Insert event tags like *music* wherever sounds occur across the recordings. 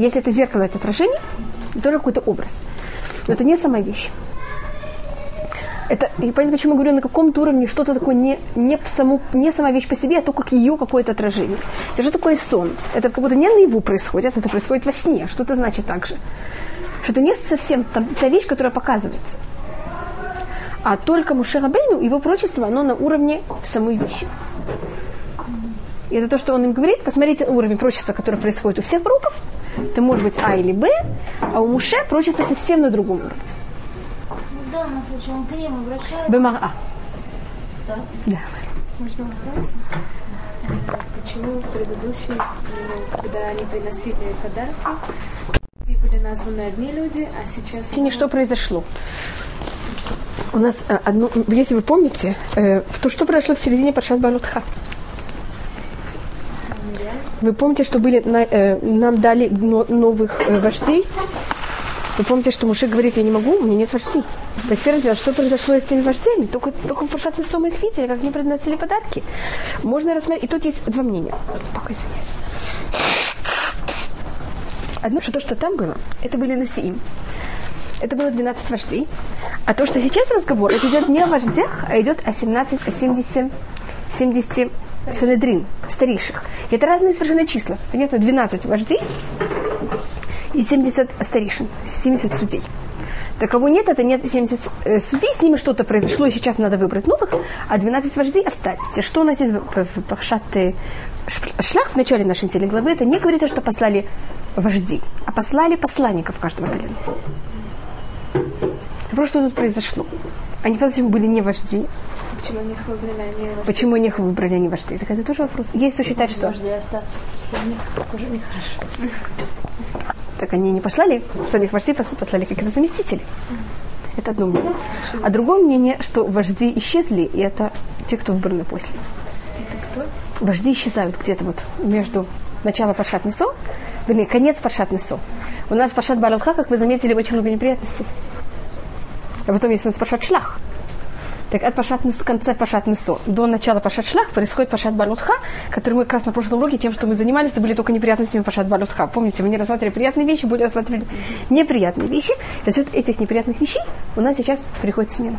Если это зеркало, это отражение, это тоже какой-то образ. Но это не сама вещь. Это, и понятно, почему я говорю, на каком-то уровне что-то такое не, не, саму, не сама вещь по себе, а то, как ее какое-то отражение. Это что такое сон? Это как будто не наяву происходит, это происходит во сне. Что это значит так же? Что это не совсем там, та вещь, которая показывается. А только Мушерабейну, его прочество, оно на уровне самой вещи. И это то, что он им говорит. Посмотрите уровень прочества, который происходит у всех пророков. Это может быть А или Б, а у Муше прочество совсем на другом уровне. Да, на случай он к ним обращается. Бемара. Да. Да. Можно вопрос? Почему в предыдущей, ну, когда они приносили подарки, были названы одни люди, а сейчас... Сегодня что произошло? У нас э, одно, если вы помните, э, то что произошло в середине Паршат Балутха? Вы помните, что были э, нам дали но- новых э, вождей? Вы помните, что Муше говорит, я не могу, у меня нет вождей. Первое дело, что произошло с теми вождями? Только, только в Паршат Несо мы их видели, как они приносили подарки. Можно рассмотреть. И тут есть два мнения. Только извиняюсь. Одно, что то, что там было, это были Насиим. Это было 12 вождей. А то, что сейчас разговор, это идет не о вождях, а идет о 17, о 70, 70 санедрин, старейших. Это разные совершенно числа. Понятно, 12 вождей и 70 старейшин, 70 судей. Так кого нет, это нет 70 э, судей, с ними что-то произошло, и сейчас надо выбрать новых, а 12 вождей остались. Что у нас есть в, в Пахшат э, Ш- Шлах в начале нашей недели главы, это не говорится, что послали вождей, а послали посланников каждого колена. Просто что тут произошло? Они по-настоящему были не вожди. Почему них выбрали они вожди? Почему их выбрали, не вожди? Так это тоже вопрос. Есть кто считает, что... Вожди остаться. Что у них уже нехорошо. Так они не послали самих вождей, пос- послали каких-то заместителей. Это одно мнение. А другое мнение, что вожди исчезли, и это те, кто выбраны после. Это кто? Вожди исчезают где-то вот между началом Паршат Несо, вернее, конец Паршат Несо. У нас Паршат Балалха, как вы заметили, очень много неприятностей. А потом есть у нас Паршат Шлах. Так от Пашат Нес- конца Пашат Несо до начала Пашат Шлах происходит Пашат Балутха, который мы как раз на прошлом уроке, тем, что мы занимались, это были только неприятностями Пашат Балутха. Помните, мы не рассматривали приятные вещи, более рассматривали неприятные вещи. И за счет этих неприятных вещей у нас сейчас приходит смена.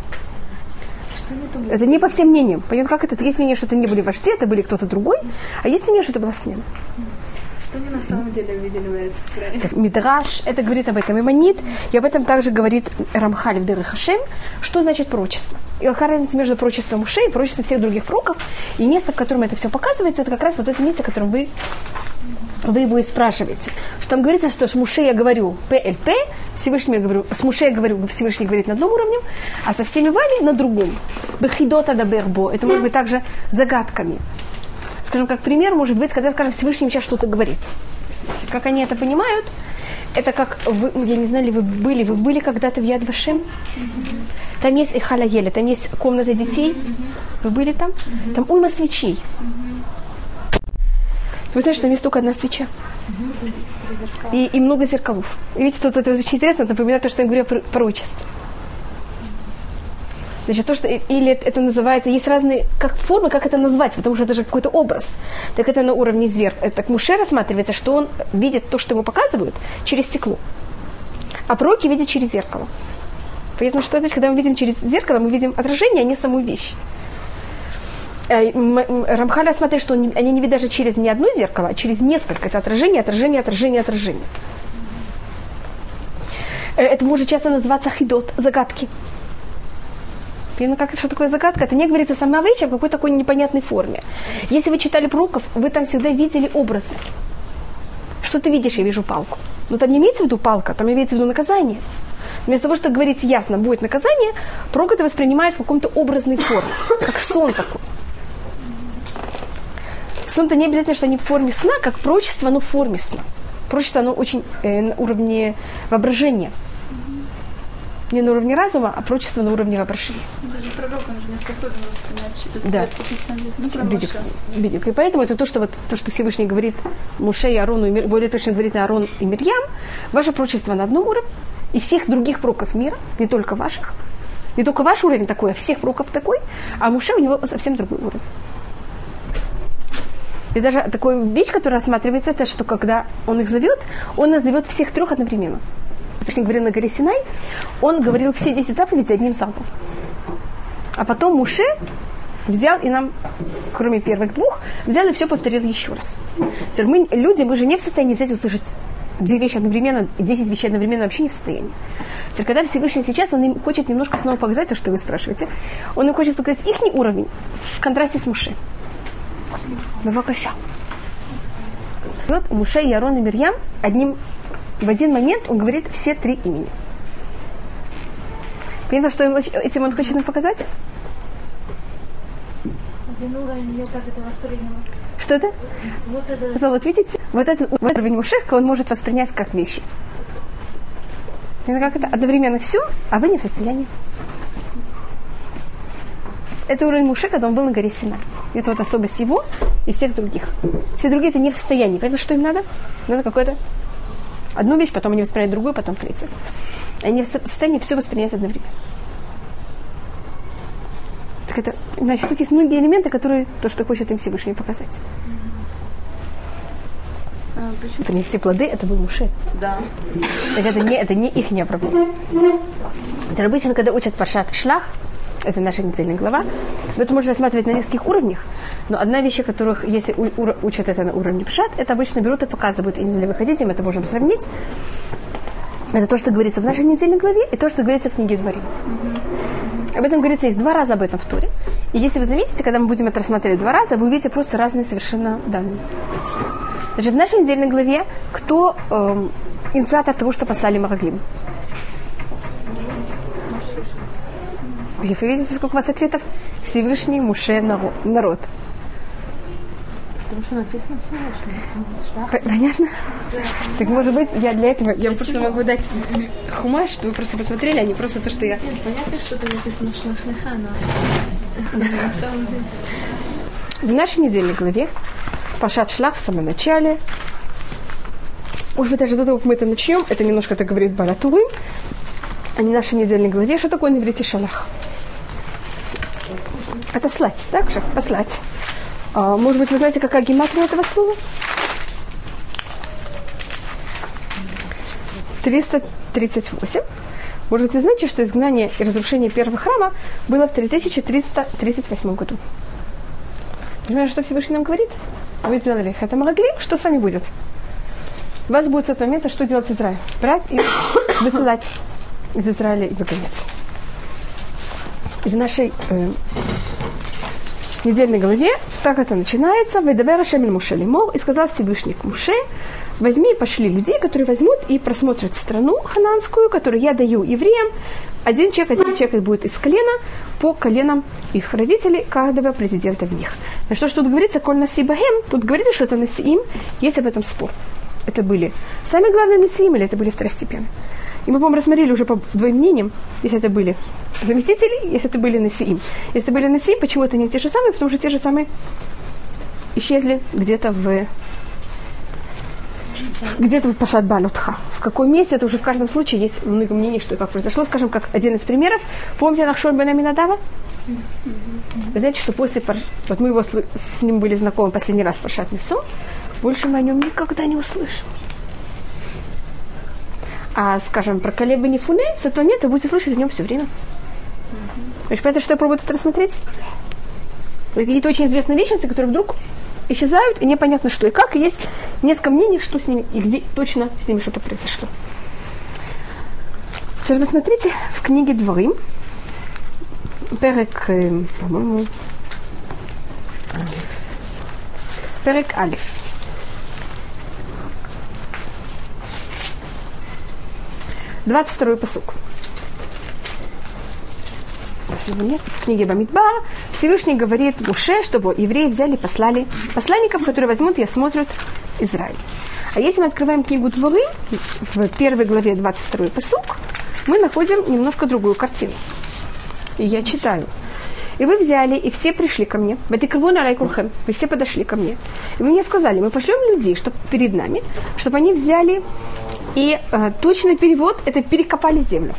Это не по всем мнениям. Понятно, как это? Есть мнение, что это не были вожди, это были кто-то другой, а есть мнение, что это была смена. Что они на самом деле увидели в Израиле? Мидраш, это говорит об этом Иманит, и об этом также говорит Рамхаль в Дыры Хашем, что значит прочество. И какая разница между прочеством ушей и прочеством всех других пророков, и место, в котором это все показывается, это как раз вот это место, в котором вы вы его и спрашиваете. Что там говорится, что с Муше я говорю ПЛП, Всевышний я говорю, с Муше я говорю, Всевышний говорит на одном уровне, а со всеми вами на другом. Бехидота да бербо. Это может быть также загадками. Скажем, как пример, может быть, когда, скажем, Всевышний сейчас что-то говорит. Как они это понимают, это как, вы, я не знаю, ли вы были, вы были когда-то в Яд Вашем? Там есть Эхаля Еля, там есть комната детей. Вы были там? Там уйма свечей. Вы знаете, что там есть только одна свеча. И, и много зеркалов. И видите, тут это очень интересно, напоминает то, что я говорю про пророчество. Значит, то, что или это называется, есть разные как формы, как это назвать, потому что это же какой-то образ. Так это на уровне зеркала. Так Муше рассматривается, что он видит то, что ему показывают, через стекло. А пророки видят через зеркало. Поэтому что значит, когда мы видим через зеркало, мы видим отражение, а не саму вещь. Э, Рамхаль рассматривает, что они они не видят даже через не одно зеркало, а через несколько. Это отражение, отражение, отражение, отражение. Э, Это может часто называться хидот, загадки. Понятно, как, что такое загадка? Это не говорится сама вещь, а в какой-то такой непонятной форме. Если вы читали пророков, вы там всегда видели образы. Что ты видишь? Я вижу палку. Но там не имеется в виду палка, там имеется в виду наказание. Вместо того, чтобы говорить ясно, будет наказание, пророк это воспринимает в каком-то образной форме, как сон такой. Сон-то не обязательно, что они в форме сна, как пророчество, оно в форме сна. Пророчество, оно очень э, на уровне воображения. Не на уровне разума, а пророчество на уровне воображения. Даже пророк, он же не способен воспринять Да. ну, Моше. бедик. И поэтому это то, что, вот, то, что Всевышний говорит Муше и Арону, и Мир- более точно говорит на Арон и Мирьям, ваше пророчество на одном уровне, и всех других пророков мира, не только ваших, не только ваш уровень такой, а всех пророков такой, а Муше у него совсем другой уровень. И даже такая вещь, которая рассматривается, это что когда он их зовет, он назовет всех трех одновременно. Точнее, говорил на горе Синай, он говорил все 10 заповедей одним залпом. А потом Муше взял и нам, кроме первых двух, взял и все повторил еще раз. Мы, люди, мы же не в состоянии взять и услышать две вещи одновременно, десять вещей одновременно вообще не в состоянии. Теперь, когда Всевышний сейчас, он им хочет немножко снова показать то, что вы спрашиваете, он им хочет показать их уровень в контрасте с Муше. Бавакаша. Вот Муше, Ярон и Мирьям одним, в один момент он говорит все три имени. Понятно, что он, этим он хочет нам показать? Что это? Вот это Вот видите, вот этот вот уровень Мушеха он может воспринять как вещи. Это как это? Одновременно все, а вы не в состоянии. Это уровень Муше, когда он был на горе Сина. Это вот особость его и всех других. Все другие это не в состоянии. Поэтому что им надо? Надо какое-то одну вещь, потом они воспринимают другую, потом третью. Они в состоянии все воспринять одновременно. Так это, значит, тут есть многие элементы, которые то, что хочет им Всевышний показать. А, почему? Принести плоды, это был Муше. Да. Так это не, это не их проблема. Это обычно, когда учат Паршат Шлах, это наша недельная глава, это можно рассматривать на нескольких уровнях. Но одна вещь, которых, если у, у, учат это на уровне Пшат, это обычно берут и показывают. И если вы хотите, мы это можем сравнить. Это то, что говорится в нашей недельной главе, и то, что говорится в книге Дворим. Об этом говорится есть два раза об этом в Туре. И если вы заметите, когда мы будем это рассматривать два раза, вы увидите просто разные совершенно данные. Значит, в нашей недельной главе кто эм, инициатор того, что послали Мараглим? Вы видите, сколько у вас ответов? Всевышний Муше наро- народ. Потому что написано Всевышний. Понятно? Так может быть, я для этого, я просто могу дать хумаш, что вы просто посмотрели, а не просто то, что я... Нет, понятно, что там написано шлахлеха, но. *laughs* В нашей недельной главе Пашат Шлах в самом начале. Может быть, даже до того, как мы это начнем, это немножко так говорит Баратуры, а не нашей недельной главе. Что такое на иврите шалах? Это слать, так же? Послать. А, может быть, вы знаете, какая гематрия этого слова? 338. Может быть, вы знаете, что изгнание и разрушение первого храма было в 3338 году? Понимаете, что Всевышний нам говорит? Вы сделали могли, что с вами будет? У вас будет с этого момента что делать с Израилем? Брать и *coughs* высылать из Израиля и выгонять. И в нашей э, недельной главе так это начинается. Вайдавера Шемель Муше Лимор и сказал Всевышний к Муше, возьми и пошли людей, которые возьмут и просмотрят страну хананскую, которую я даю евреям. Один человек, один человек будет из колена по коленам их родителей, каждого президента в них. На что ж тут говорится, коль насибахем, тут говорится, что это насиим, есть об этом спор. Это были самые главные насиим или это были второстепенные. И мы, по-моему, рассмотрели уже по двоим мнениям, если это были заместители, если это были насиим. Если это были насиим, почему это не те же самые, потому что те же самые исчезли где-то в где-то в Пашат Балютха. В каком месте, это уже в каждом случае есть много мнений, что как произошло. Скажем, как один из примеров. Помните Нахшон Бен Аминадава? Вы знаете, что после Вот мы его с ним были знакомы последний раз в Пашат Несу, больше мы о нем никогда не услышим. А, скажем, про Калеба Нефуне, с этого момента будете слышать о нем все время. Значит, понятно, что я пробую тут рассмотреть? Это Какие-то очень известные личности, которые вдруг исчезают, и непонятно что и как, и есть несколько мнений, что с ними, и где точно с ними что-то произошло. Сейчас вы смотрите в книге Дворим, Перек, э, по-моему, Перек Алиф. Двадцать второй посук. Если его нет, в книге Бамидбар Всевышний говорит Муше, чтобы евреи взяли послали посланников, которые возьмут и осмотрят Израиль. А если мы открываем книгу Дворы, в первой главе 22 посук, мы находим немножко другую картину. И я читаю. И вы взяли, и все пришли ко мне. Вы все подошли ко мне. И вы мне сказали, мы пошлем людей чтобы перед нами, чтобы они взяли и э, точный перевод это перекопали землю.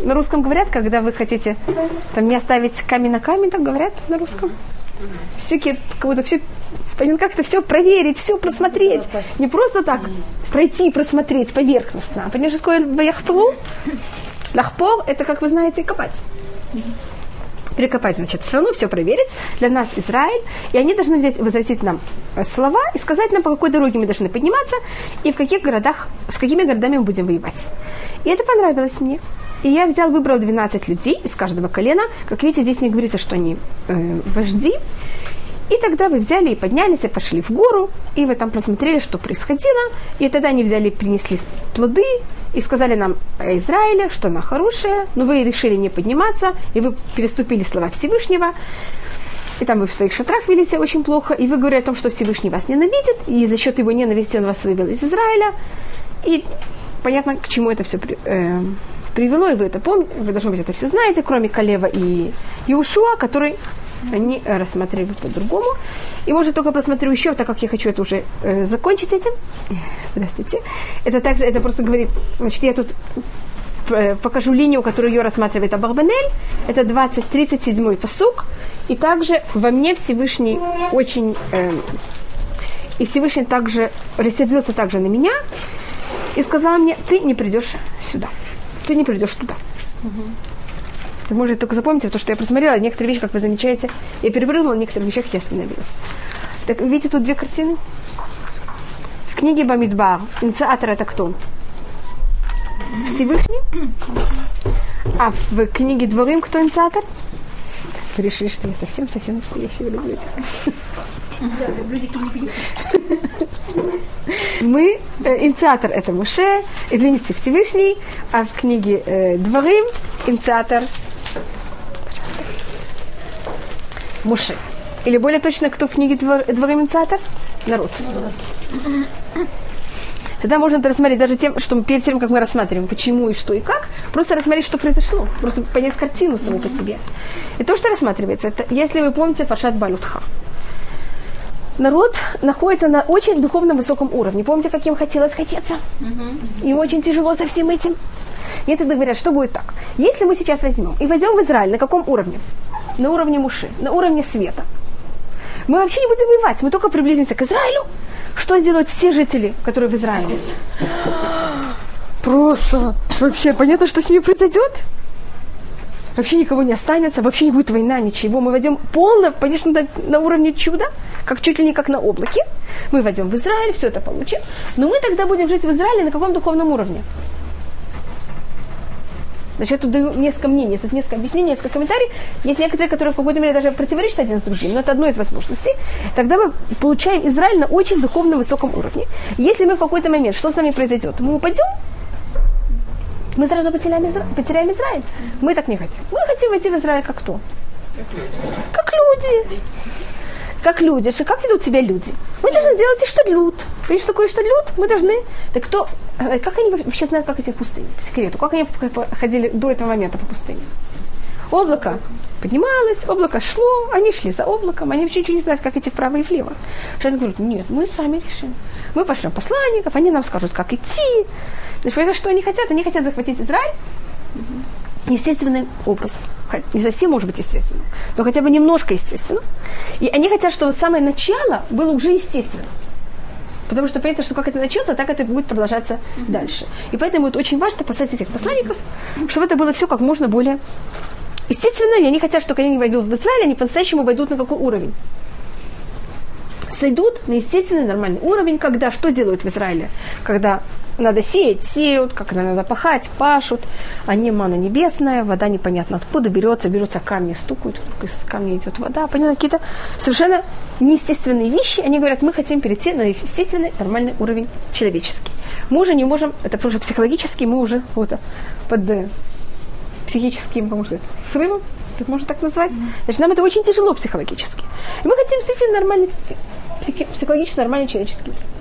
На русском говорят, когда вы хотите там не оставить камень на камень, так говорят на русском. Все, как будто все Понятно, как это все проверить, все просмотреть. Не просто так пройти, просмотреть поверхностно. А Понимаешь, что такое ваяхпру? Лахпор – это, как вы знаете, копать. Перекопать, значит, страну, все проверить. Для нас Израиль. И они должны взять, возвратить нам э, слова и сказать нам, по какой дороге мы должны подниматься и в каких городах, с какими городами мы будем воевать. И это понравилось мне. И я взял, выбрал 12 людей из каждого колена. Как видите, здесь не говорится, что они э, вожди. И тогда вы взяли и поднялись, и пошли в гору, и вы там просмотрели, что происходило. И тогда они взяли, принесли плоды, и сказали нам о Израиле, что она хорошая, но вы решили не подниматься, и вы переступили слова Всевышнего. И там вы в своих шатрах вели себя очень плохо, и вы говорили о том, что Всевышний вас ненавидит, и за счет его ненависти он вас вывел из Израиля. И понятно, к чему это все при- э, привело, и вы это помните, вы, должно быть, это все знаете, кроме Калева и Иушуа, который они э, рассмотрели по-другому. И, может, только просмотрю еще, так как я хочу это уже э, закончить этим. Здравствуйте. Это также, это просто говорит, значит, я тут э, покажу линию, которую ее рассматривает Абарбанель. Это 20-37 посук. И также во мне Всевышний очень... э, и Всевышний также рассердился также на меня и сказал мне, ты не придешь сюда. Ты не придешь туда. Вы можете только запомните, то, что я просмотрела, некоторые вещи, как вы замечаете, я перепрыгнула, в некоторых вещах я остановилась. Так, видите тут две картины? В книге Бамидбар инициатор это кто? Всевышний. А в книге Дворим кто инициатор? Вы решили, что я совсем-совсем настоящий люблю *laughs* Мы, э, инициатор это Муше, извините, Всевышний, а в книге э, Дворим инициатор пожалуйста, Муше. Или более точно, кто в книге Двор, Дворим инициатор? Народ. Тогда можно это рассмотреть даже тем, что мы перед тем, как мы рассматриваем, почему и что и как, просто рассмотреть, что произошло, просто понять картину саму по себе. И то, что рассматривается, это, если вы помните, Пашат Балютха. Народ находится на очень духовном высоком уровне. Помните, как им хотелось хотеться? Им очень тяжело со всем этим. И тогда говорят, что будет так. Если мы сейчас возьмем и войдем в Израиль, на каком уровне? На уровне Муши, на уровне света. Мы вообще не будем воевать, мы только приблизимся к Израилю. Что сделают все жители, которые в Израиле? Просто вообще понятно, что с ними произойдет? Вообще никого не останется, вообще не будет война, ничего. Мы войдем полно, конечно, на, на уровне чуда, как чуть ли не как на облаке. Мы войдем в Израиль, все это получим. Но мы тогда будем жить в Израиле на каком духовном уровне? Значит, я тут даю несколько мнений, тут несколько объяснений, несколько комментариев. Есть некоторые, которые в какой-то мере даже противоречат один с другим, но это одно из возможностей. Тогда мы получаем Израиль на очень духовном высоком уровне. Если мы в какой-то момент, что с нами произойдет? Мы упадем, мы сразу потеряем, Изра... потеряем Израиль. Мы так не хотим. Мы хотим войти в Израиль как кто? Как люди. Как люди. Что, как ведут себя люди? Мы должны делать и что люд. Видишь, такое что люд? Мы должны... Так кто... э, Как они вообще знают, как эти пустыни? По секрету. Как они ходили до этого момента по пустыне? Облако поднималось, облако шло, они шли за облаком, они вообще ничего не знают, как идти вправо и влево. Сейчас говорят, нет, мы сами решим. Мы пошлем посланников, они нам скажут, как идти. Значит, понимаете, что они хотят? Они хотят захватить Израиль естественным образом. Хоть Не совсем, может быть, естественным, но хотя бы немножко естественным. И они хотят, чтобы самое начало было уже естественным. Потому что понятно, что как это начнется, так это будет продолжаться дальше. И поэтому это очень важно послать этих посланников, чтобы это было все как можно более естественно. И они хотят, что когда они войдут в Израиль, они по-настоящему войдут на какой уровень? Сойдут на естественный нормальный уровень, когда что делают в Израиле? Когда надо сеять, сеют, когда надо пахать, пашут, не мана небесная, вода непонятно откуда берется, берутся камни, стукают, вдруг из камня идет вода, понятно, какие-то совершенно неестественные вещи, они говорят, мы хотим перейти на естественный нормальный уровень человеческий. Мы уже не можем, это уже психологически, мы уже вот под э, психическим, как можно сказать, срывом, так можно так назвать. Значит, нам это очень тяжело психологически. И мы хотим действительно нормальный, психологически нормальный человеческий мир.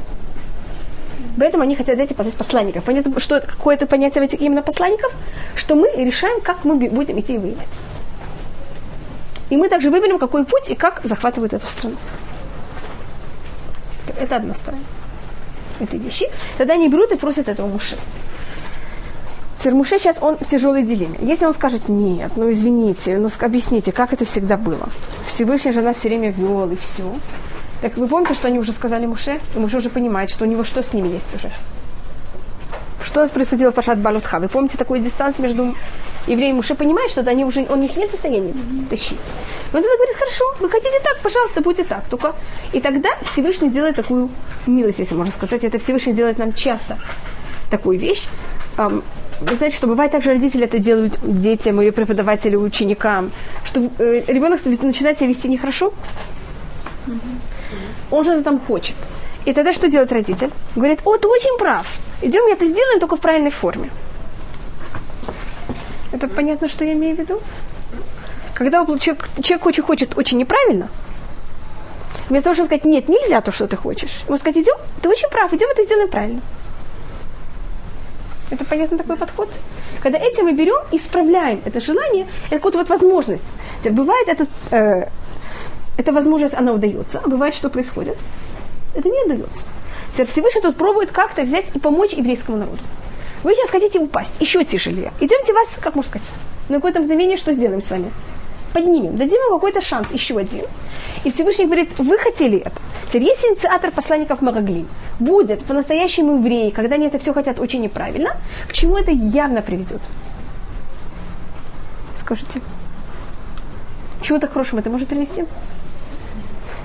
Поэтому они хотят взять и посланников. Понятно, что это какое-то понятие в этих именно посланников, что мы решаем, как мы будем идти и воевать. И мы также выберем, какой путь и как захватывают эту страну. Это одна сторона этой вещи. Тогда они берут и просят этого мужа. Муше сейчас он в тяжелой дилемме. Если он скажет, нет, ну извините, ну объясните, как это всегда было. Всевышний жена все время вел и все. Так вы помните, что они уже сказали Муше? И Муше уже понимает, что у него что с ними есть уже. Что происходило в Пашат Балутха? Вы помните такую дистанцию между евреем и Муше понимает, что они уже, он их не в состоянии тащить. Он тогда говорит, хорошо, вы хотите так, пожалуйста, будьте так. Только... И тогда Всевышний делает такую милость, если можно сказать. Это Всевышний делает нам часто такую вещь. Вы знаете, что бывает также родители это делают детям или преподавателю, ученикам, что э, ребенок начинает себя вести нехорошо, он что-то там хочет. И тогда что делает родитель? Говорит, о, ты очень прав. Идем это сделаем только в правильной форме. Это понятно, что я имею в виду? Когда человек, человек очень хочет очень неправильно, вместо того, чтобы сказать, нет, нельзя то, что ты хочешь, ему сказать, идем, ты очень прав, идем это сделаем правильно. Это понятно такой подход? Когда этим мы берем и исправляем это желание, это какая-то вот возможность. Бывает это, э, эта возможность, она удается, а бывает, что происходит. Это не удается. Теперь Всевышний тут пробует как-то взять и помочь еврейскому народу. Вы сейчас хотите упасть, еще тяжелее. Идемте вас, как можно сказать, на какое-то мгновение что сделаем с вами? Поднимем, дадим вам какой-то шанс, еще один. И Всевышний говорит, вы хотели это. Теперь есть инициатор посланников Мараглим. Будет по-настоящему евреи, когда они это все хотят очень неправильно, к чему это явно приведет? Скажите. К чему-то хорошему это может привести?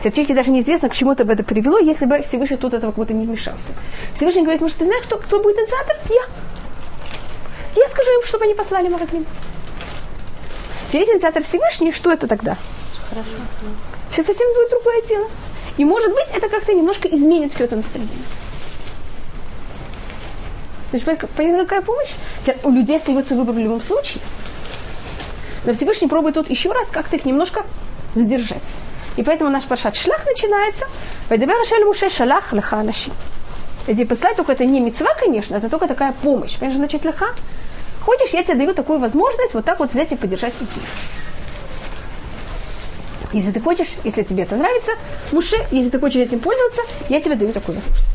Теоретически даже неизвестно, к чему это бы это привело, если бы Всевышний тут этого кого-то не вмешался. Всевышний говорит, может, ты знаешь, кто, кто будет инициатор? Я. Я скажу им, чтобы они послали Мараглим. Теперь инициатор Всевышний, что это тогда? Хорошо. Сейчас совсем будет другое дело. И может быть, это как-то немножко изменит все это настроение. То есть, понятно, какая помощь? У людей остается выбор в любом случае. Но Всевышний пробует тут еще раз как-то их немножко задержать. И поэтому наш пашат шлах начинается. Вайдабер Рашель Муше шалах леха анаши. И послать только это не мецва, конечно, это только такая помощь. Понимаешь, значит, леха. Хочешь, я тебе даю такую возможность вот так вот взять и поддержать евреев. Если ты хочешь, если тебе это нравится, Муше, если ты хочешь этим пользоваться, я тебе даю такую возможность.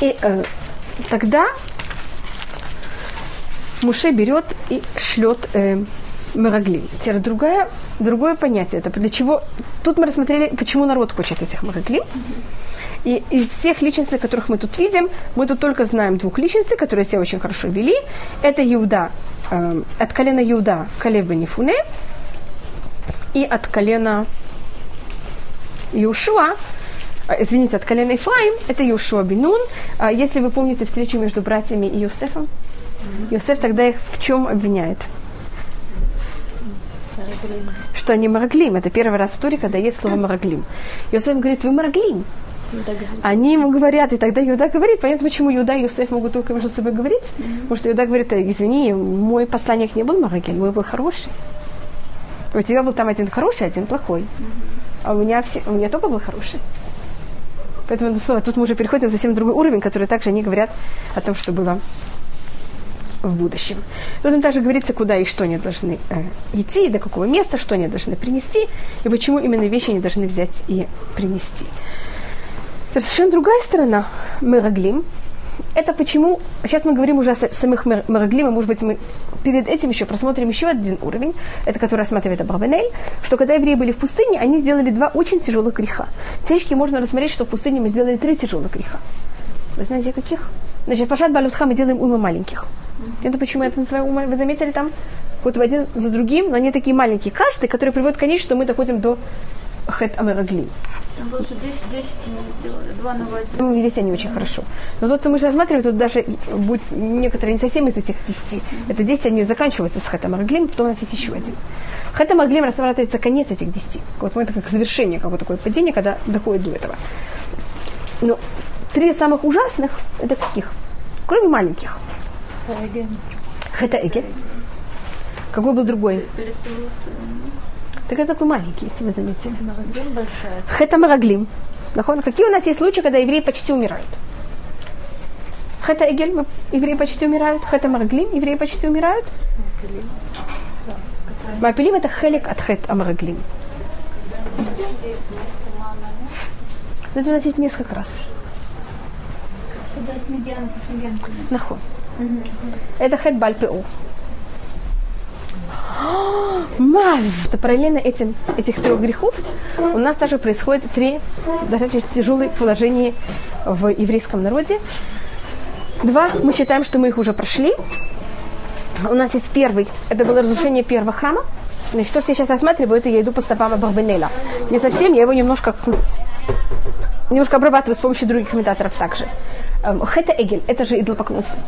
И э, тогда Муше берет и шлет э, Мараглим. Теперь другое, другое понятие. Это для чего... Тут мы рассмотрели, почему народ хочет этих Мараглим. И из всех личностей, которых мы тут видим, мы тут только знаем двух личностей, которые себя очень хорошо вели. Это Иуда, э, от колена Иуда Калеб Нифуне и от колена Иушуа, извините, от колена Ифраим, это Иушуа Бинун. Если вы помните встречу между братьями и Иосифом, Иосиф тогда их в чем обвиняет? Что они мараглим. Это первый раз в туре, когда есть слово мараглим. Иосиф говорит, вы мараглим. Они ему говорят, и тогда Иуда говорит, понятно, почему Иуда и Иосиф могут только между собой говорить, потому что Иуда говорит, извини, мой посланник не был Марагель, мой был хороший. У тебя был там один хороший, один плохой. А у меня, все, у меня только был хороший. Поэтому снова тут мы уже переходим в совсем другой уровень, который также они говорят о том, что было в будущем. Тут им также говорится, куда и что они должны э, идти, до какого места, что они должны принести, и почему именно вещи они должны взять и принести. Совершенно другая сторона Мераглим. Это почему, сейчас мы говорим уже о самих Мераглим, и может быть мы перед этим еще просмотрим еще один уровень, это который рассматривает Абрабанель, что когда евреи были в пустыне, они сделали два очень тяжелых греха. Течки можно рассмотреть, что в пустыне мы сделали три тяжелых греха. Вы знаете, каких? Значит, пашат балютха мы делаем ума маленьких. Это почему я это называю ума. Вы заметили там? Вот один за другим, но они такие маленькие. Каждый, который приводит к конечному, что мы доходим до хэт амераглим. Там было, что 10, 10 делали, 2 на 1. Ну, здесь они очень хорошо. Но тут мы же рассматриваем, тут даже будет некоторые не совсем из этих 10. Это 10, они заканчиваются с хэтом араглим, потом у нас есть еще один. Хэтом араглим рассматривается конец этих 10. Вот это как завершение, как вот такое падение, когда доходит до этого. Но три самых ужасных, это каких? Кроме маленьких. Хэта Эгель. Какой был другой? Так это такой маленький, если вы заметили. Хэта Мараглим. Какие у нас есть случаи, когда евреи почти умирают? Хэта Эгель, евреи почти умирают. Хэта Мараглим, евреи почти умирают. Мапилим это хелик от хэт Амараглим. Это у нас есть несколько раз. Нахуй. Это хэт Бальпеу. *gasps* Маз! То параллельно этим, этих трех грехов у нас также происходит три достаточно тяжелые положения в еврейском народе. Два, мы считаем, что мы их уже прошли. У нас есть первый, это было разрушение первого храма. Значит, то, что я сейчас рассматриваю, это я иду по стопам Барбенеля. Не совсем, я его немножко, немножко обрабатываю с помощью других комментаторов также. Эм, Хета Эгель, это же идолопоклонство.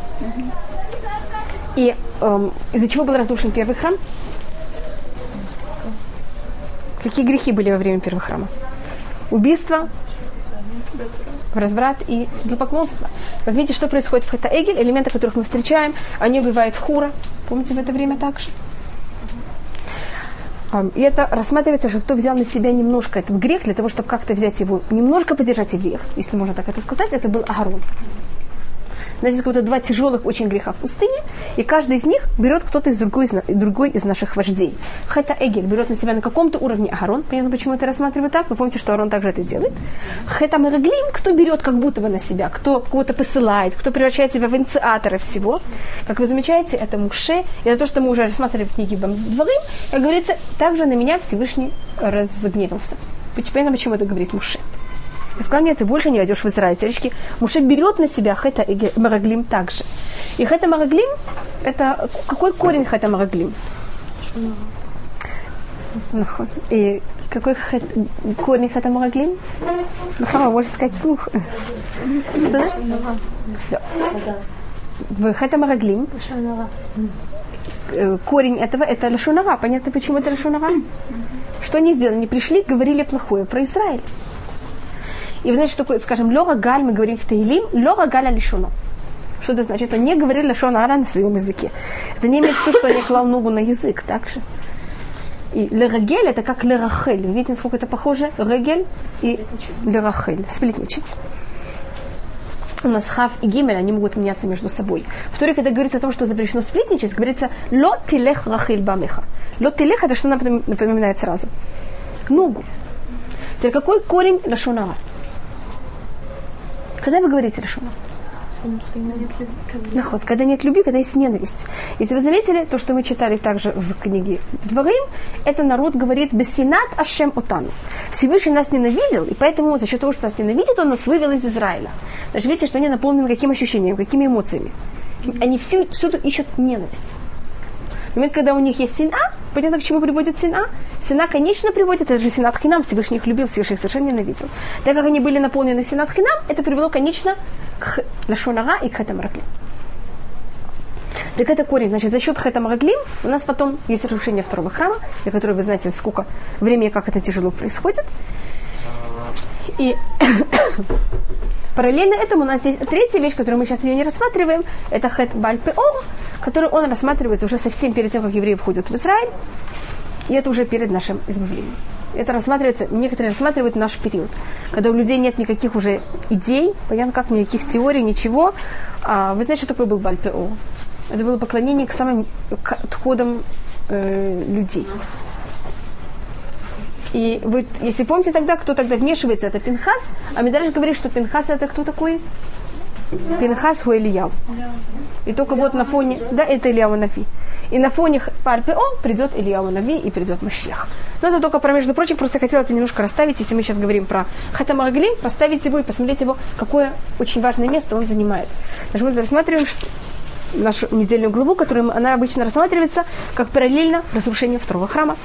И эм, из-за чего был разрушен первый храм? Какие грехи были во время первого храма? Убийство, разврат и идолопоклонство. Как видите, что происходит в Хета Эгель, элементы, которых мы встречаем, они убивают Хура. Помните в это время также? И это рассматривается, что кто взял на себя немножко этот грех, для того, чтобы как-то взять его, немножко поддержать евреев, если можно так это сказать, это был Агарон. У нас есть как будто два тяжелых очень греха в пустыне, и каждый из них берет кто-то из другой, другой из наших вождей. Хета Эгель берет на себя на каком-то уровне Агарон, понятно, почему это рассматриваю так, вы помните, что Арон также это делает. Хета Мераглим, кто берет как будто бы на себя, кто кого-то посылает, кто превращает себя в инициатора всего. Как вы замечаете, это Муше, это то, что мы уже рассматривали в книге Дворым, как говорится, также на меня Всевышний разгневался. Понятно, почему это говорит Муше. И сказал мне, ты больше не войдешь в Израиль. Муше берет на себя Хета и Мараглим также. И Хета Мараглим, это какой корень Хета Мараглим? И какой хет, корень Хета Мараглим? Нахама, можешь сказать вслух. В Хета Мараглим э, корень этого это Лашонара. Понятно, почему это Лашонара? Что они сделали? Они пришли, говорили плохое про Израиль. И вы знаете, что такое, скажем, Лора Галь, мы говорим в Таилим, Лора Галя лишоно. Что это значит? Он не говорил Лашона Ара на своем языке. Это не имеется в виду, что он не клал ногу на язык, так же. И лерагель это как лерахель. Видите, насколько это похоже? Регель и лерахель. Сплетничать. У нас хав и гимель, они могут меняться между собой. В Торе, когда говорится о том, что запрещено сплетничать, говорится ло тилех рахель бамеха. Ло тилех это что нам напоминает сразу? Ногу. Теперь какой корень лашонара? Когда вы говорите лашонара? Наход, когда нет любви, когда есть ненависть. Если вы заметили, то, что мы читали также в книге Дворым, это народ говорит «Бесинат Ашем Отану». Всевышний нас ненавидел, и поэтому за счет того, что нас ненавидит, он нас вывел из Израиля. Даже видите, что они наполнены каким ощущением, какими эмоциями. Они всю, всюду ищут ненависть. В момент, когда у них есть сина, понятно, к чему приводит сина? Сина, конечно, приводит, это же синат хинам, Всевышний их любил, Всевышний их совершенно ненавидел. Так как они были наполнены синат хинам, это привело, конечно, к лашонара и к хетамараглим. Так это корень. Значит, за счет хетамараглим у нас потом есть разрушение второго храма, для которого вы знаете, сколько времени, как это тяжело происходит. И параллельно этому у нас есть третья вещь, которую мы сейчас ее не рассматриваем, это хет бальпеор, который он рассматривается уже совсем перед тем, как евреи входят в Израиль, и это уже перед нашим избавлением. Это рассматривается, некоторые рассматривают наш период, когда у людей нет никаких уже идей, понятно как, никаких теорий, ничего. А, вы знаете, что такое был Бальпео? Это было поклонение к самым к отходам э, людей. И вы, если помните тогда, кто тогда вмешивается, это Пинхас, а Медраж говорит, что Пинхас это кто такой? Пинхас Хуэлияв. И только вот на фоне, да, это Ильяу Нави. И на фоне Парпео придет Ильяу Нави и придет Машьях. Но это только про, между прочим, просто хотела это немножко расставить, если мы сейчас говорим про Хатамагли, поставить его и посмотреть его, какое очень важное место он занимает. Даже мы рассматриваем нашу недельную главу, которую она обычно рассматривается как параллельно разрушению второго храма.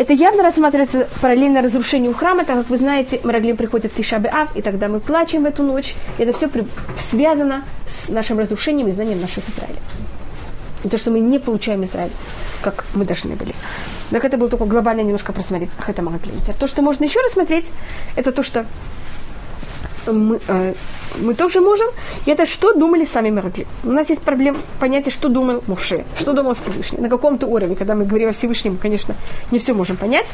Это явно рассматривается параллельно разрушению храма, так как вы знаете, Мараглим приходит в Тишабе Ав, и тогда мы плачем эту ночь. Это все при... связано с нашим разрушением и знанием нашего Израиля. И то, что мы не получаем Израиль, как мы должны были. Так это было только глобально немножко просмотреть Ахета Мараглим. То, что можно еще рассмотреть, это то, что мы, э, мы тоже можем. И это что думали сами Мараглим. У нас есть проблема понятия, что думал Муше, что думал Всевышний. На каком-то уровне, когда мы говорим о Всевышнем, конечно, не все можем понять.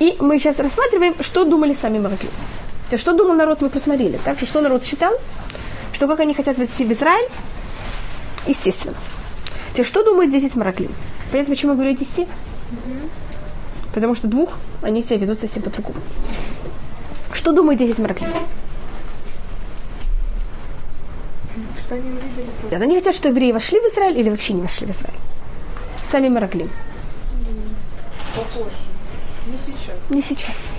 И мы сейчас рассматриваем, что думали сами Мараглим. То, что думал народ, мы посмотрели. Также, что народ считал, что как они хотят войти в Израиль, естественно. Теперь, что думает 10 Мараглим? Понятно, почему я говорю о 10? Потому что двух они себя ведут совсем по-другому. Что думает 10 Мараглим? Что они увидели? Они хотят, что евреи вошли в Израиль или вообще не вошли в Израиль. Сами Мараглим. Не сейчас. Не сейчас.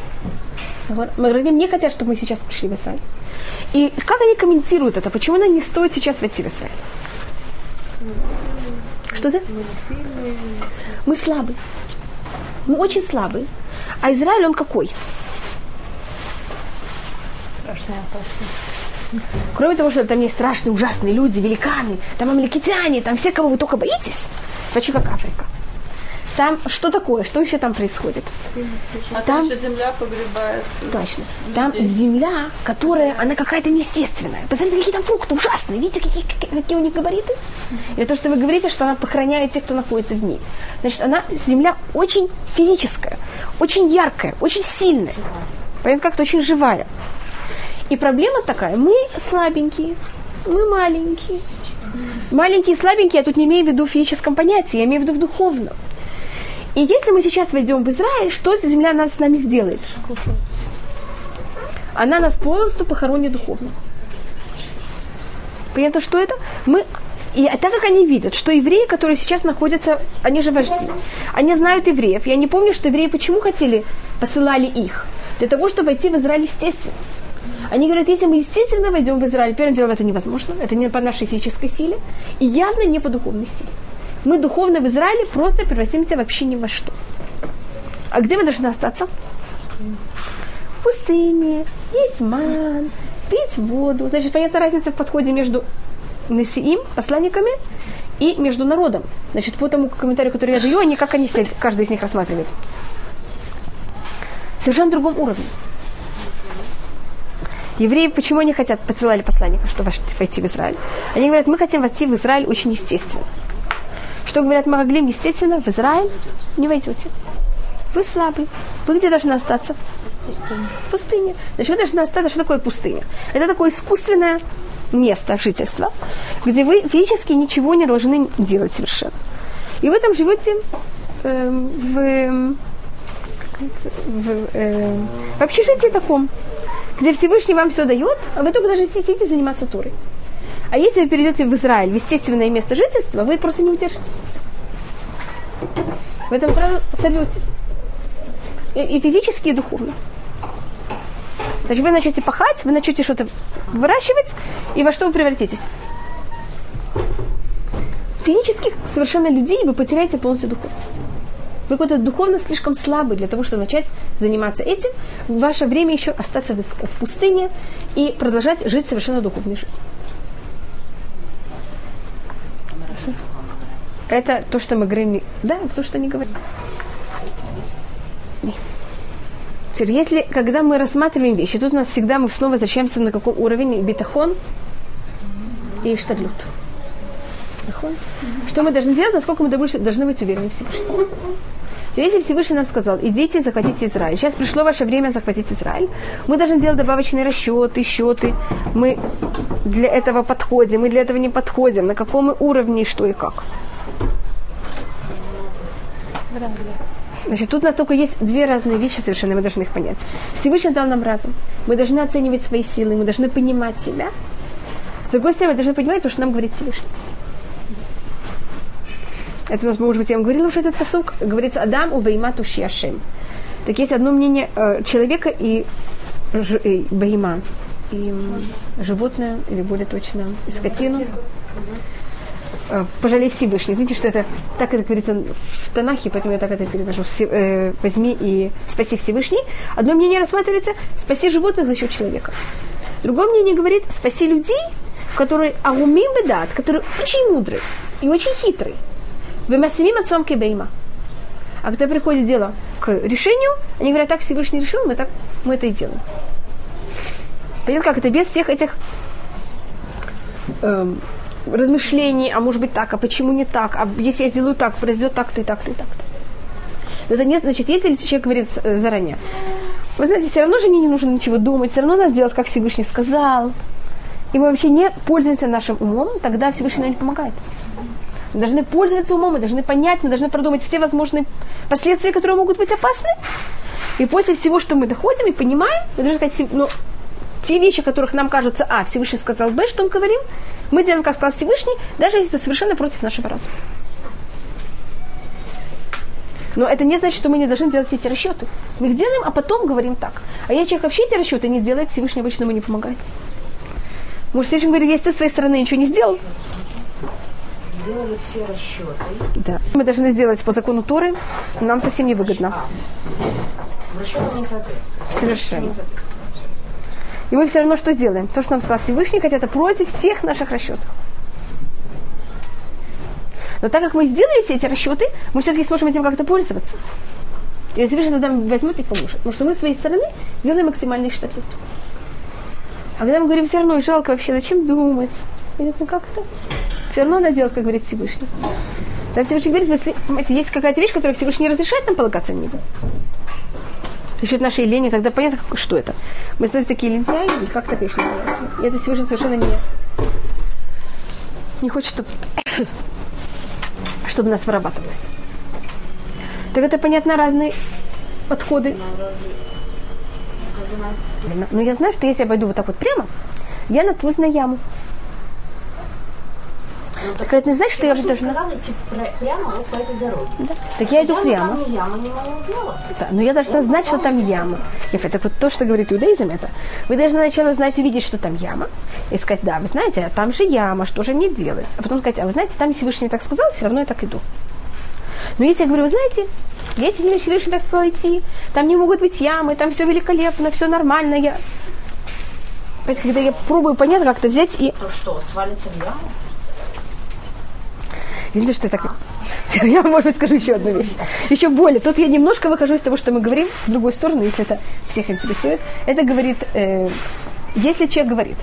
Говорим, не хотят, чтобы мы сейчас пришли в Израиль. И как они комментируют это? Почему нам не стоит сейчас войти в Израиль? Что да? Мы сильные, Мы слабы. Мы очень слабы. А Израиль, он какой? Страшная опасность. Кроме того, что там есть страшные, ужасные люди, великаны, там амаликитяне, там все, кого вы только боитесь, почти как Африка. Там что такое? Что еще там происходит? А Там- там еще земля погребается. Точно. Там земля, которая, она какая-то неестественная. Посмотрите, какие там фрукты ужасные. Видите, какие, какие, какие у них габариты? Или то, что вы говорите, что она похороняет тех, кто находится в ней. Значит, она, земля очень физическая, очень яркая, очень сильная. Понятно, как-то очень живая. И проблема такая, мы слабенькие, мы маленькие. Маленькие и слабенькие, я тут не имею в виду в физическом понятии, я имею в виду в духовном. И если мы сейчас войдем в Израиль, что земля нам с нами сделает? Она нас полностью похоронит духовно. Понятно, что это? Мы и так как они видят, что евреи, которые сейчас находятся, они же вожди, они знают евреев. Я не помню, что евреи почему хотели, посылали их. Для того, чтобы войти в Израиль естественно. Они говорят, если мы естественно войдем в Израиль, первым делом это невозможно, это не по нашей физической силе, и явно не по духовной силе. Мы духовно в Израиле просто превратимся вообще ни во что. А где мы должны остаться? В пустыне, есть ман, пить воду. Значит, понятна разница в подходе между Несиим, посланниками, и между народом. Значит, по тому комментарию, который я даю, они как они себя, каждый из них рассматривает. Совершенно другом уровне. Евреи, почему они хотят, посылали посланников, чтобы войти в Израиль? Они говорят, мы хотим войти в Израиль очень естественно. Что говорят Мараглим, естественно, в Израиль не войдете. Вы слабый. Вы где должны остаться? В пустыне. Значит, вы должны остаться, что такое пустыня? Это такое искусственное место жительства, где вы физически ничего не должны делать совершенно. И вы там живете эм, в, эм, в, эм, в общежитии таком, где Всевышний вам все дает, а вы только даже сидите заниматься турой. А если вы перейдете в Израиль, в естественное место жительства, вы просто не удержитесь. Вы там сразу сорветесь. И, и физически, и духовно. Значит, вы начнете пахать, вы начнете что-то выращивать, и во что вы превратитесь? Физических совершенно людей вы потеряете полностью духовность. Вы какой-то духовно слишком слабый для того, чтобы начать заниматься этим. В ваше время еще остаться в пустыне и продолжать жить совершенно духовной жизнью. Это то, что мы говорим. Да, то, что они говорят. Теперь, если, когда мы рассматриваем вещи, тут у нас всегда мы снова возвращаемся на каком уровне битахон и. Битахон. Что мы должны делать, насколько мы должны быть уверены в Всевышнем. Теперь, если Всевышний нам сказал, идите, захватите Израиль. Сейчас пришло ваше время захватить Израиль. Мы должны делать добавочные расчеты, счеты. Мы для этого подходим, мы для этого не подходим. На каком мы уровне, что и как. Значит, тут только есть две разные вещи совершенно, мы должны их понять. Всевышний дал нам разум. Мы должны оценивать свои силы, мы должны понимать себя. С другой стороны, мы должны понимать то, что нам говорит Всевышний. Это у нас, может быть, я вам говорила уже этот посук. Говорится, Адам увейма туши Ашем. Так есть одно мнение э, человека и, ж, и бейма, и животное, или более точно, и скотину. Э, Пожалей Всевышний. Знаете, что это так это говорится в Танахе, поэтому я так это перевожу. Все, э, возьми и спаси Всевышний. Одно мнение рассматривается спаси животных за счет человека. Другое мнение говорит спаси людей, которые агумим бедат, которые очень мудрые и очень хитрые. Вы массимим отцом кебейма. А когда приходит дело к решению, они говорят, так Всевышний решил, мы так мы это и делаем. Понятно, как это без всех этих эм, размышлений, а может быть так, а почему не так, а если я сделаю так, произойдет так-то и так-то и так-то. Но это не значит, если человек говорит э, заранее, вы знаете, все равно же мне не нужно ничего думать, все равно надо делать, как Всевышний сказал. И мы вообще не пользуемся нашим умом, тогда Всевышний нам не помогает. Мы должны пользоваться умом, мы должны понять, мы должны продумать все возможные последствия, которые могут быть опасны. И после всего, что мы доходим и понимаем, мы должны сказать, ну, те вещи, которых нам кажутся, а, Всевышний сказал Б, что мы говорим, мы делаем, как сказал Всевышний, даже если это совершенно против нашего разума. Но это не значит, что мы не должны делать все эти расчеты. Мы их делаем, а потом говорим так. А если человек вообще эти расчеты не делает, Всевышний обычно ему не помогает. Может, Всевышний говорит, если ты своей стороны ничего не сделал, Сделали все расчеты. да. мы должны сделать по закону Торы, нам совсем не выгодно. Расчетам не соответствует. Совершенно. И мы все равно что делаем? То, что нам сказал Всевышний, хотя это против всех наших расчетов. Но так как мы сделали все эти расчеты, мы все-таки сможем этим как-то пользоваться. И Всевышний тогда возьмет и поможет. Потому что мы с своей стороны сделаем максимальный штатут. А когда мы говорим, все равно жалко вообще, зачем думать? И ну как-то. Все равно надо делать, как говорит Всевышний. Да, Всевышний говорит, если понимаете, есть какая-то вещь, которая Всевышний не разрешает нам полагаться на него. За счет нашей лени, тогда понятно, что это. Мы становимся такие лентяи, как такая вещь называется. И это Всевышний совершенно не, не хочет, чтобы, *coughs* чтобы нас вырабатывалось. Так это, понятно, разные подходы. Но я знаю, что если я пойду вот так вот прямо, я наткнусь на яму. Так это не значит, что я Всевышний должна... сказал идти пр- прямо вот по этой дороге. Да. Так я иду прямо. там яма, не дело. Да, но я должна знать, что там яма. Ефе, так вот то, что говорит иудаизм, это вы должны сначала знать, увидеть, что там яма, и сказать, да, вы знаете, а там же яма, что же мне делать? А потом сказать, а вы знаете, там Всевышний так сказал, все равно я так иду. Но если я говорю, вы знаете, если мне Всевышний так сказал идти, там не могут быть ямы, там все великолепно, все нормально, я... Когда я пробую понять, как это взять и То что, свалится в яму? Видите, что я так... *laughs* Я, может быть, скажу еще одну вещь. Еще более. Тут я немножко выхожу из того, что мы говорим, в другую сторону, если это всех интересует. Это говорит, э, если человек говорит,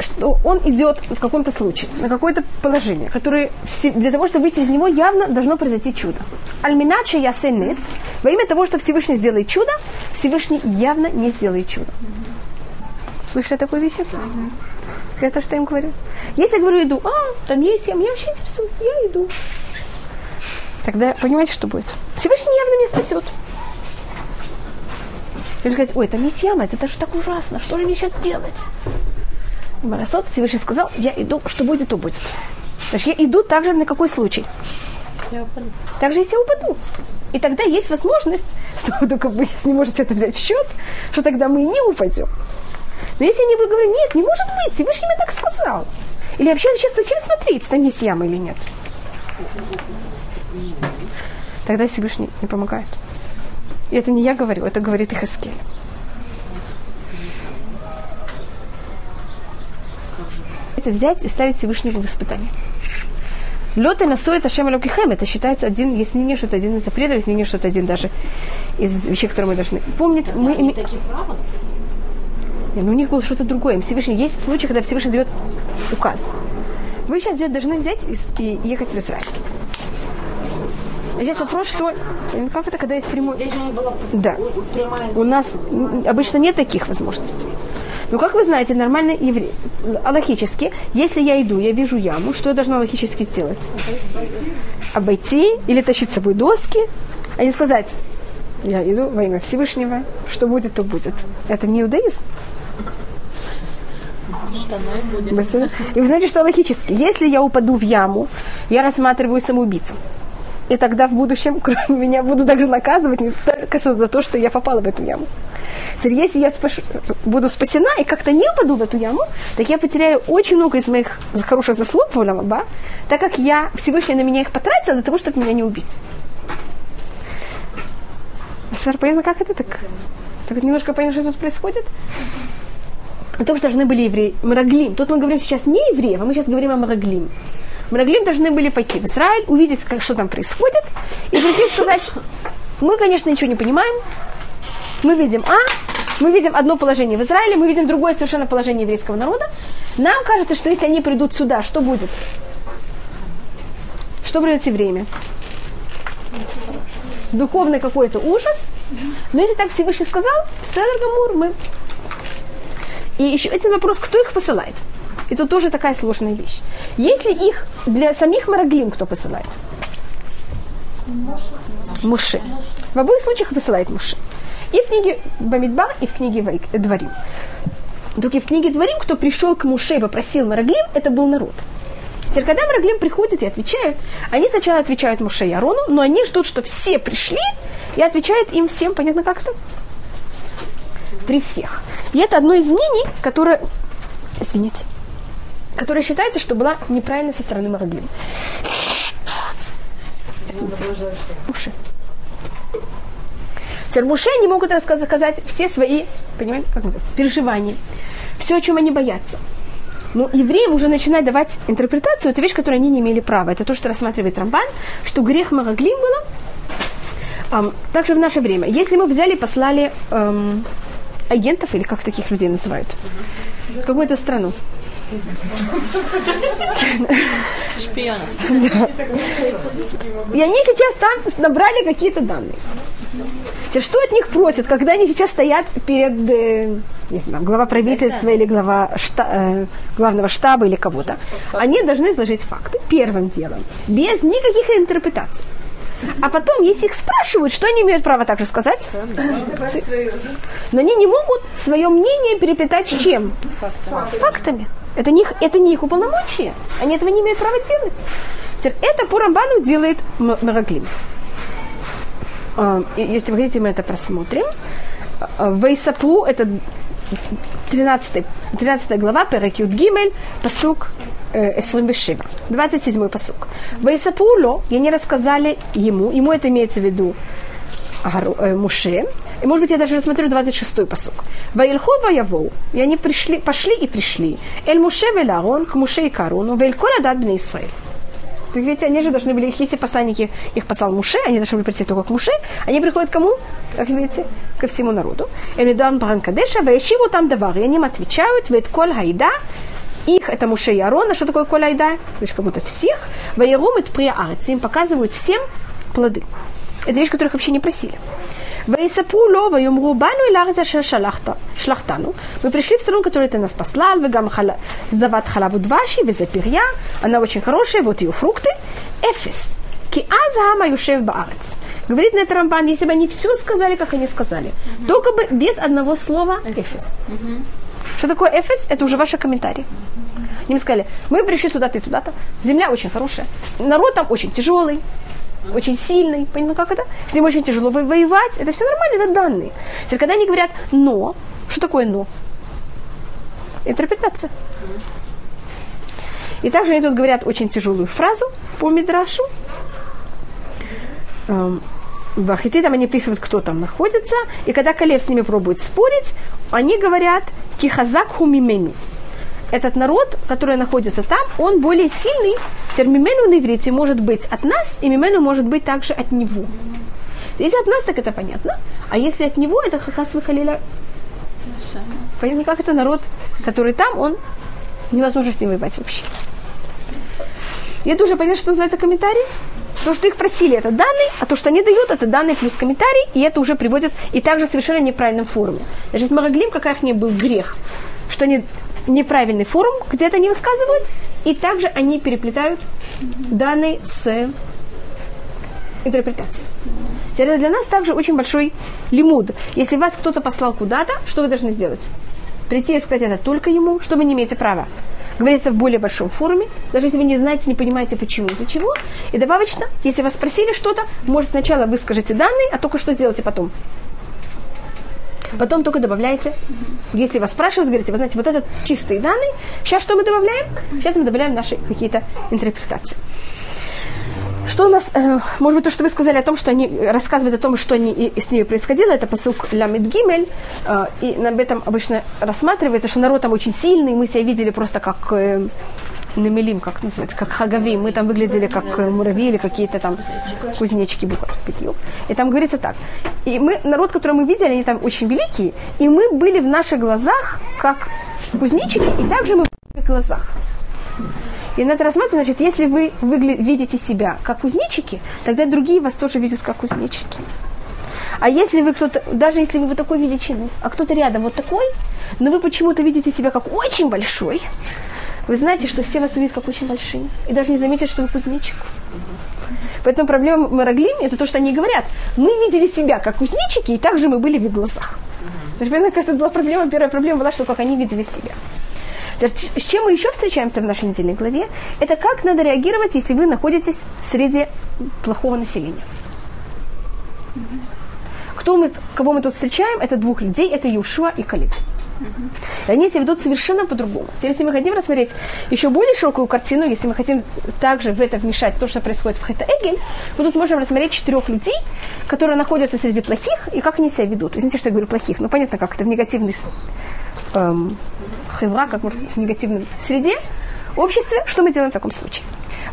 что он идет в каком-то случае, на какое-то положение, которое для того, чтобы выйти из него, явно должно произойти чудо. Альминаче я сенес, во имя того, что Всевышний сделает чудо, Всевышний явно не сделает чудо. Слышали такую вещь? Это что я им говорю. Если я говорю, иду, а, там есть я, меня вообще интересует, я иду. Тогда понимаете, что будет? Всевышний явно меня спасет. Или сказать, ой, там есть яма, это даже так ужасно, что же мне сейчас делать? Марасот Всевышний сказал, я иду, что будет, то будет. Значит, я иду также на какой случай? Также если я упаду. И тогда есть возможность, *laughs* что только вы сейчас не можете это взять в счет, что тогда мы не упадем. Но если они будут говорить, нет, не может быть, Всевышний мне так сказал. Или вообще сейчас зачем смотреть, есть яма или нет? Тогда Всевышний не помогает. И это не я говорю, это говорит Ихаскель. Это взять и ставить Всевышнего в испытание. Лед и насоет Ашем Элокихем. Это считается один, есть мнение, что это один из запретов, есть мнение, что это один даже из вещей, которые мы должны помнить. Мы Они име- такие правы? Не, ну у них было что-то другое. Им Всевышний, есть случаи, когда Всевышний дает указ. Вы сейчас здесь должны взять и, и ехать в Израиль. Здесь вопрос, что... э, Как это, когда есть прямой... Здесь у была Да. прямая У нас обычно нет таких возможностей. Но, как вы знаете, нормальный еврей, аллахически, если я иду, я вижу яму, что я должна аллахически сделать? Обойти или тащить с собой доски, а не сказать, я иду во имя Всевышнего, что будет, то будет. Это не иудаизм. И вы знаете, что логически, если я упаду в яму, я рассматриваю самоубийцу. И тогда в будущем, *laughs* кроме меня, буду также наказывать не только за то, что я попала в эту яму. Теперь, если я спашу- буду спасена и как-то не упаду в эту яму, так я потеряю очень много из моих хороших заслуг Оламаба, так как я Всевышний на меня их потратила для того, чтобы меня не убить. Сэр, понятно, как это так? Так немножко понятно, что тут происходит? О том, что должны были евреи, Мараглим. Тут мы говорим сейчас не евреев, а мы сейчас говорим о Мараглим. Мараглим должны были пойти в Израиль, увидеть, как, что там происходит, и прийти сказать, мы, конечно, ничего не понимаем, мы видим А, мы видим одно положение в Израиле, мы видим другое совершенно положение еврейского народа. Нам кажется, что если они придут сюда, что будет? Что придет время? Духовный какой-то ужас. Но если так Всевышний сказал, Седр Гамур, мы и еще один вопрос, кто их посылает? И тут тоже такая сложная вещь. Если их для самих Мараглим кто посылает? Муше. В обоих случаях посылает Муше. И в книге Бамидбар, и в книге Вайк- э, Дворим. Только в книге Дворим, кто пришел к Муше и попросил Мараглим, это был народ. Теперь, когда Мраглим приходит и отвечают, они сначала отвечают Муше и Арону, но они ждут, что все пришли, и отвечают им всем, понятно как это? При всех. И это одно из мнений, которое, извините, которое считается, что была неправильно со стороны Мраглим. Муше. Теперь Муше не могут рассказать все свои, понимаете, как называется, переживания, все, о чем они боятся. Но евреям уже начинать давать интерпретацию, это вещь, которую они не имели права. Это то, что рассматривает Рамбан, что грех Магаглим было. Um, также в наше время. Если мы взяли послали эм, агентов, или как таких людей называют, в какую-то страну, Шпионов. И они сейчас там набрали какие-то данные. Что от них просят, когда они сейчас стоят перед э, не знаю, глава правительства или глава шта, э, главного штаба или кого-то? Они должны изложить факты первым делом, без никаких интерпретаций. А потом, если их спрашивают, что они имеют право также сказать? Но они не могут свое мнение переплетать с чем? С фактами. Это не, их- это не их уполномочия. Они этого не имеют права делать. Это по Рамбану делает М- Мераглим. А, Если вы хотите, мы это просмотрим. А, Вейсапу, это 13, 13 глава, Перекют Гимель, посук э, Эсримбешива, 27 посук. Вейсапуло, и они рассказали ему, ему это имеется в виду э, Муше, и может быть я даже рассмотрю 26 посук. Ваильху ваявоу, и они пришли, пошли и пришли. Эль Муше веларон, к Муше и Каруну, бне Исраэль. Так ведь они же должны были, их, если посланники их послал Муше, они должны были прийти только к Муше, они приходят к кому? Как видите, ко всему народу. Эмидуан Баран Кадеша, Ваешиву там давар, и они им отвечают, ведь коль хайда, их, это Муше и Арона, что такое коль айда? То есть как будто всех, Ваерум и Тприя Арец, им показывают всем плоды. Это вещь, которых вообще не просили. ויספרו לו ויאמרו באנו אל הארץ אשר שלחת, שלחתנו мы пришли в страну, которую ты нас послал, וגם חל... זבת חלב ודבשי, וזה פריה, она очень хорошая, вот ее фрукты, אפס. כי אז העם היושב בארץ. Говорит на это Рамбан, если бы они все сказали, как они сказали, только бы без одного слова эфес. Что такое эфес? Это уже ваши комментарии. Мне сказали, мы пришли туда-то и туда-то, земля очень хорошая, народ там очень тяжелый, очень сильный, понимаете, как это? С ним очень тяжело во- воевать, это все нормально, это данные. Теперь, когда они говорят «но», что такое «но»? Интерпретация. И также они тут говорят очень тяжелую фразу по Мидрашу. Эм, В Ахите там они описывают, кто там находится, и когда Калев с ними пробует спорить, они говорят «кихазак хумимену». Этот народ, который находится там, он более сильный. Термимену на иврите может быть от нас, и мимену может быть также от него. Если от нас, так это понятно. А если от него, это хакас выхалиля. Понятно, как это народ, который там, он невозможно с ним воевать вообще. И это уже понятно, что называется комментарий. То, что их просили, это данные, а то, что они дают, это данные плюс комментарий, и это уже приводит, и также совершенно неправильном форуме. Значит, Мараглим, какая их не был грех, что они неправильный форум, где это они высказывают, и также они переплетают данные с интерпретацией. Теперь это для нас также очень большой лимуд. Если вас кто-то послал куда-то, что вы должны сделать? Прийти и сказать это только ему, что вы не имеете права. Говорится в более большом форуме, даже если вы не знаете, не понимаете, почему, из-за чего. И добавочно, если вас спросили что-то, может сначала вы скажете данные, а только что сделайте потом. Потом только добавляете. Если вас спрашивают, говорите, вы знаете, вот это чистые данные. Сейчас что мы добавляем? Сейчас мы добавляем наши какие-то интерпретации. Что у нас, э, может быть, то, что вы сказали о том, что они рассказывают о том, что они, и, и с ними происходило, это посук Ламид Гимель, э, и об этом обычно рассматривается, что народ там очень сильный, мы себя видели просто как э, намелим, как называется, как хагави, мы там выглядели как э, муравьи или какие-то там кузнечики, буквально. И там говорится так, и мы, народ, который мы видели, они там очень великие, и мы были в наших глазах как кузнечики, и также мы в их глазах. И на это рассматривать, значит, если вы выгля- видите себя как кузнечики, тогда другие вас тоже видят как кузнечики. А если вы кто-то, даже если вы вот такой величины, а кто-то рядом вот такой, но вы почему-то видите себя как очень большой, вы знаете, что все вас увидят как очень большие. И даже не заметят, что вы кузнечик. Поэтому проблема Мараглим это то, что они говорят. Мы видели себя как кузнечики, и также мы были в их глазах. Какая тут была проблема? Первая проблема была, что как они видели себя. С чем мы еще встречаемся в нашей недельной главе? Это как надо реагировать, если вы находитесь среди плохого населения. Кто мы, кого мы тут встречаем? Это двух людей, это Юшуа и Калиб. Они себя ведут совершенно по-другому. Если мы хотим рассмотреть еще более широкую картину, если мы хотим также в это вмешать то, что происходит в Хета Эгель, мы тут можем рассмотреть четырех людей, которые находятся среди плохих, и как они себя ведут. Извините, что я говорю плохих, но понятно, как это в негативной с- эм, хевра, как может быть в негативной среде, обществе. Что мы делаем в таком случае?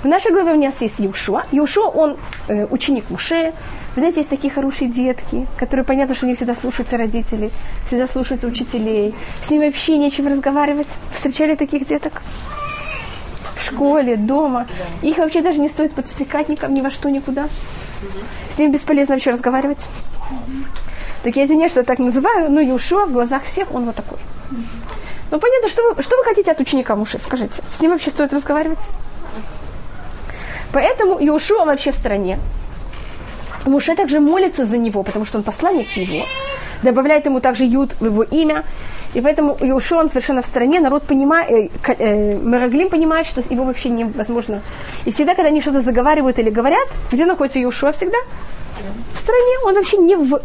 В нашей главе у нас есть Юшуа. Юшуа, он э, ученик Муше. Вы знаете, есть такие хорошие детки, которые понятно, что не всегда слушаются родителей, всегда слушаются учителей. С ними вообще нечем разговаривать. Встречали таких деток? В школе, дома. Их вообще даже не стоит подстрекать никому, ни во что, никуда. С ними бесполезно вообще разговаривать. Так я извиняюсь, что я так называю, но Юшуа в глазах всех он вот такой. Ну понятно, что вы, что вы хотите от ученика Муши, скажите. С ним вообще стоит разговаривать? Поэтому Иошуа вообще в стороне. Муше также молится за него, потому что он посланник его. Добавляет ему также Юд в его имя. И поэтому Иошуа, он совершенно в стороне. Народ понимает, э, э, Мераглим понимает, что его вообще невозможно. И всегда, когда они что-то заговаривают или говорят, где находится Иошуа всегда? В стороне. Он вообще не в...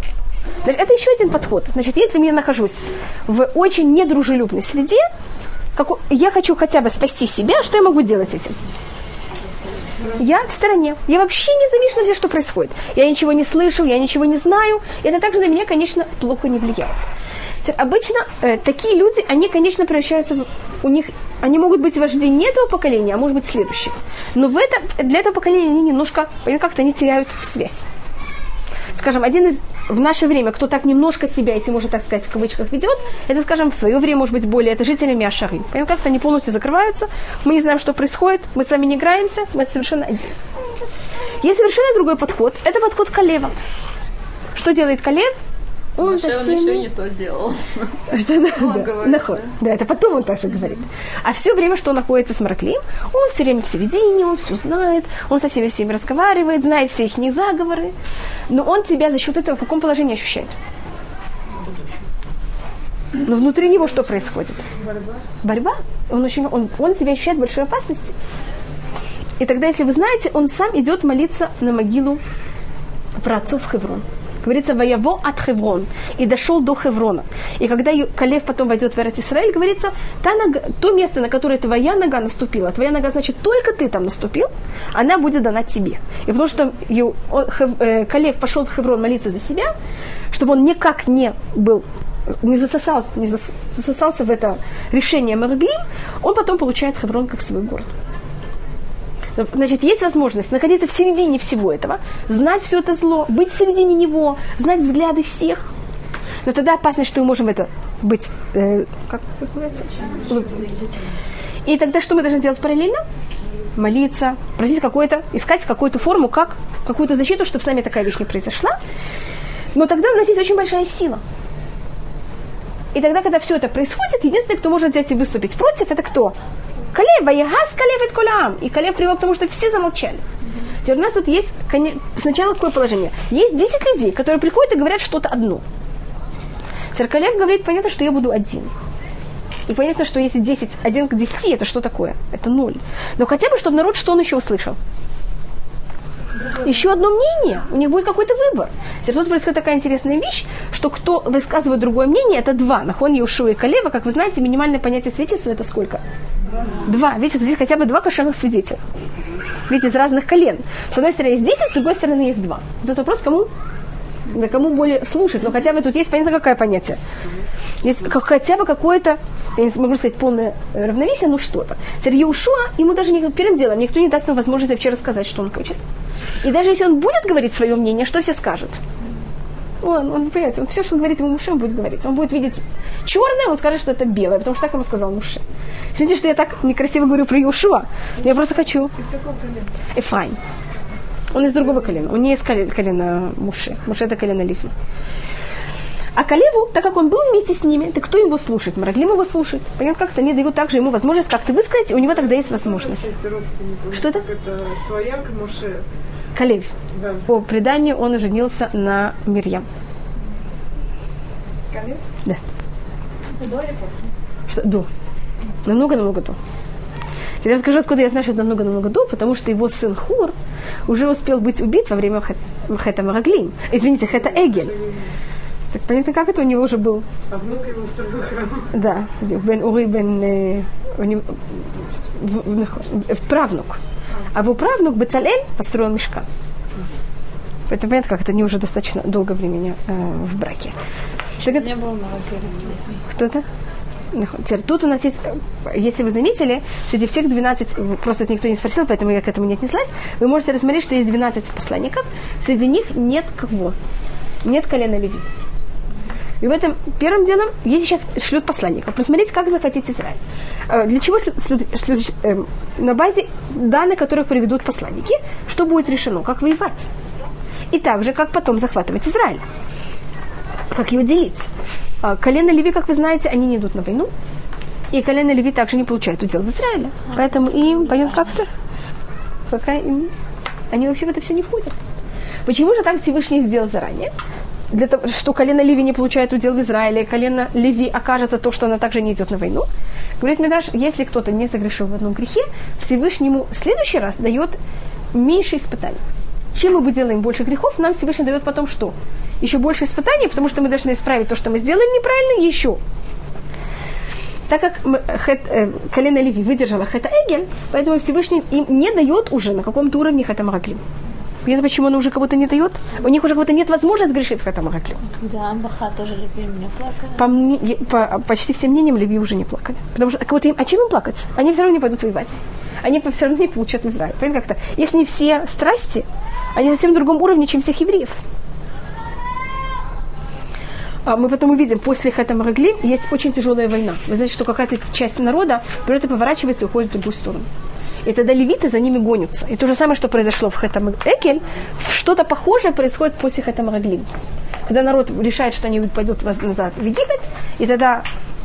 Значит, Это еще один подход. Значит, если я нахожусь в очень недружелюбной среде, как я хочу хотя бы спасти себя, что я могу делать этим? Я в стороне. Я вообще не замешана в том, что происходит. Я ничего не слышу, я ничего не знаю. И это также на меня, конечно, плохо не влияет. Обычно э, такие люди, они, конечно, превращаются в... У них, они могут быть вожди не этого поколения, а может быть следующего. Но в это, для этого поколения они немножко, как-то они теряют связь. Скажем, один из в наше время, кто так немножко себя, если можно так сказать, в кавычках ведет, это, скажем, в свое время, может быть, более, это жители Миашары. Понятно, как-то они полностью закрываются, мы не знаем, что происходит, мы с вами не играемся, мы совершенно один. Есть совершенно другой подход, это подход Калева. Что делает Калев? Он он всеми- еще не то делал. *laughs* что да, Он да, говорит, наход. да, это потом он также говорит. А все время, что он находится с Мараклием, он все время в середине, он все знает, он со всеми всеми разговаривает, знает все их заговоры, но он тебя за счет этого в каком положении ощущает? Но внутри него что происходит? Борьба. Он, очень, он, он себя ощущает большой опасности. И тогда, если вы знаете, он сам идет молиться на могилу праотцов в Хеврон. Говорится, воево от Хеврон. И дошел до Хеврона. И когда Калев потом войдет в Эрет Исраиль, говорится, та нога, то место, на которое твоя нога наступила, твоя нога, значит, только ты там наступил, она будет дана тебе. И потому что э, Калев пошел в Хеврон молиться за себя, чтобы он никак не был не засосался, не зас- засосался в это решение Мараглим, он потом получает Хеврон как свой город. Значит, есть возможность находиться в середине всего этого, знать все это зло, быть в середине него, знать взгляды всех. Но тогда опасность, что мы можем это быть, э, как называется? И тогда что мы должны делать параллельно? Молиться, просить какой-то, искать какую-то форму, как какую-то защиту, чтобы с нами такая вещь не произошла. Но тогда у нас есть очень большая сила. И тогда, когда все это происходит, единственный, кто может взять и выступить против, это кто? Калев, Ваяхас Калев и Колям. И Калев привел к тому, что все замолчали. Теперь у нас тут есть сначала какое положение? Есть 10 людей, которые приходят и говорят что-то одно. Теперь Калев говорит, понятно, что я буду один. И понятно, что если 10, 1 к 10, это что такое? Это ноль. Но хотя бы, чтобы народ, что он еще услышал? Еще одно мнение, у них будет какой-то выбор. Теперь тут происходит такая интересная вещь, что кто высказывает другое мнение, это два. Нахон, Иешуа и Калева, как вы знаете, минимальное понятие свидетельства это сколько? Два. Видите, здесь хотя бы два кошерных свидетеля. Видите, из разных колен. С одной стороны есть 10, с другой стороны есть два. Тут вопрос, кому да кому более слушать, но хотя бы тут есть понятно какое понятие. Есть как- хотя бы какое-то, я не могу сказать полное э, равновесие, но что-то. Теперь Иешуа, ему даже не, первым делом никто не даст ему возможность вообще рассказать, что он хочет. И даже если он будет говорить свое мнение, что все скажут? Он, он, понимаете, он все, что говорит ему Муше, он будет говорить. Он будет видеть черное, он скажет, что это белое, потому что так ему сказал Муше. Смотрите, что я так некрасиво говорю про Иешуа. Я просто хочу. Из какого колена? Эфраим. Он из другого колена. Он не из колена, колена Муше. Муше это колено Лифи. А Калеву, так как он был вместе с ними, так кто его слушает? Мараглим его слушает. Понятно, как-то они дают также ему возможность как-то высказать, и у него тогда есть возможность. Что это? Это свояк Муше. Калев. Да. По преданию он женился на Мирьям. Колен? Да. Что? До. Намного-намного до. Я расскажу, откуда я знаю, что это намного-намного до, потому что его сын Хур уже успел быть убит во время Хета Мараглим. Извините, Хета Эгель. Так понятно, как это у него уже был? А внук его устроил храм. Да, Бен Ури, Бен... э, у него- в- в- в- правнук. А его правнук Бацалель построил мешкан. Поэтому понятно, как это не уже достаточно долго времени э, в браке. Так Не было кто-то? Теперь тут у нас есть, э, если вы заметили, среди всех 12, э, просто это никто не спросил, поэтому я к этому не отнеслась, вы можете рассмотреть, что есть 12 посланников, среди них нет кого? Нет колена Леви. И в этом первым делом, если сейчас шлют посланников, посмотрите, как захватить Израиль. Э, Для чего шлют, шлют- шлют, эм, на базе данных, которых приведут посланники, что будет решено, как воевать. И также, как потом захватывать Израиль как его делить. А, Колено Леви, как вы знаете, они не идут на войну. И колено Леви также не получают удел в Израиле. Поэтому им, понятно, как-то, пока им, они вообще в это все не входят. Почему же так Всевышний сделал заранее? Для того, что колено Леви не получает удел в Израиле, и колено Леви окажется то, что она также не идет на войну. Говорит Мидраш, если кто-то не согрешил в одном грехе, Всевышнему в следующий раз дает меньше испытаний. Чем мы делаем больше грехов, нам Всевышний дает потом что? Еще больше испытаний, потому что мы должны исправить то, что мы сделали неправильно, еще. Так как мы- хет, э, колено Леви выдержала Хета Эгель, поэтому Всевышний им не дает уже на каком-то уровне Хета Мараклим. Понятно, почему он уже кого-то не дает? У них уже кого-то нет возможности грешить в Хета Мараклим. Да, Амбаха тоже любим, не плакали. По, мне- по почти всем мнениям Леви уже не плакали. Потому что кого-то им, а чем им плакать? Они все равно не пойдут воевать. Они все равно не получат Израиль. Понятно как-то? Их не все страсти, они на совсем другом уровне, чем всех евреев. А мы потом увидим, после Хета Мараглим есть очень тяжелая война. Вы знаете, что какая-то часть народа берет и поворачивается и уходит в другую сторону. И тогда левиты за ними гонятся. И то же самое, что произошло в Хетам Экель, что-то похожее происходит после Хетам Раглим. Когда народ решает, что они пойдут назад в Египет, и тогда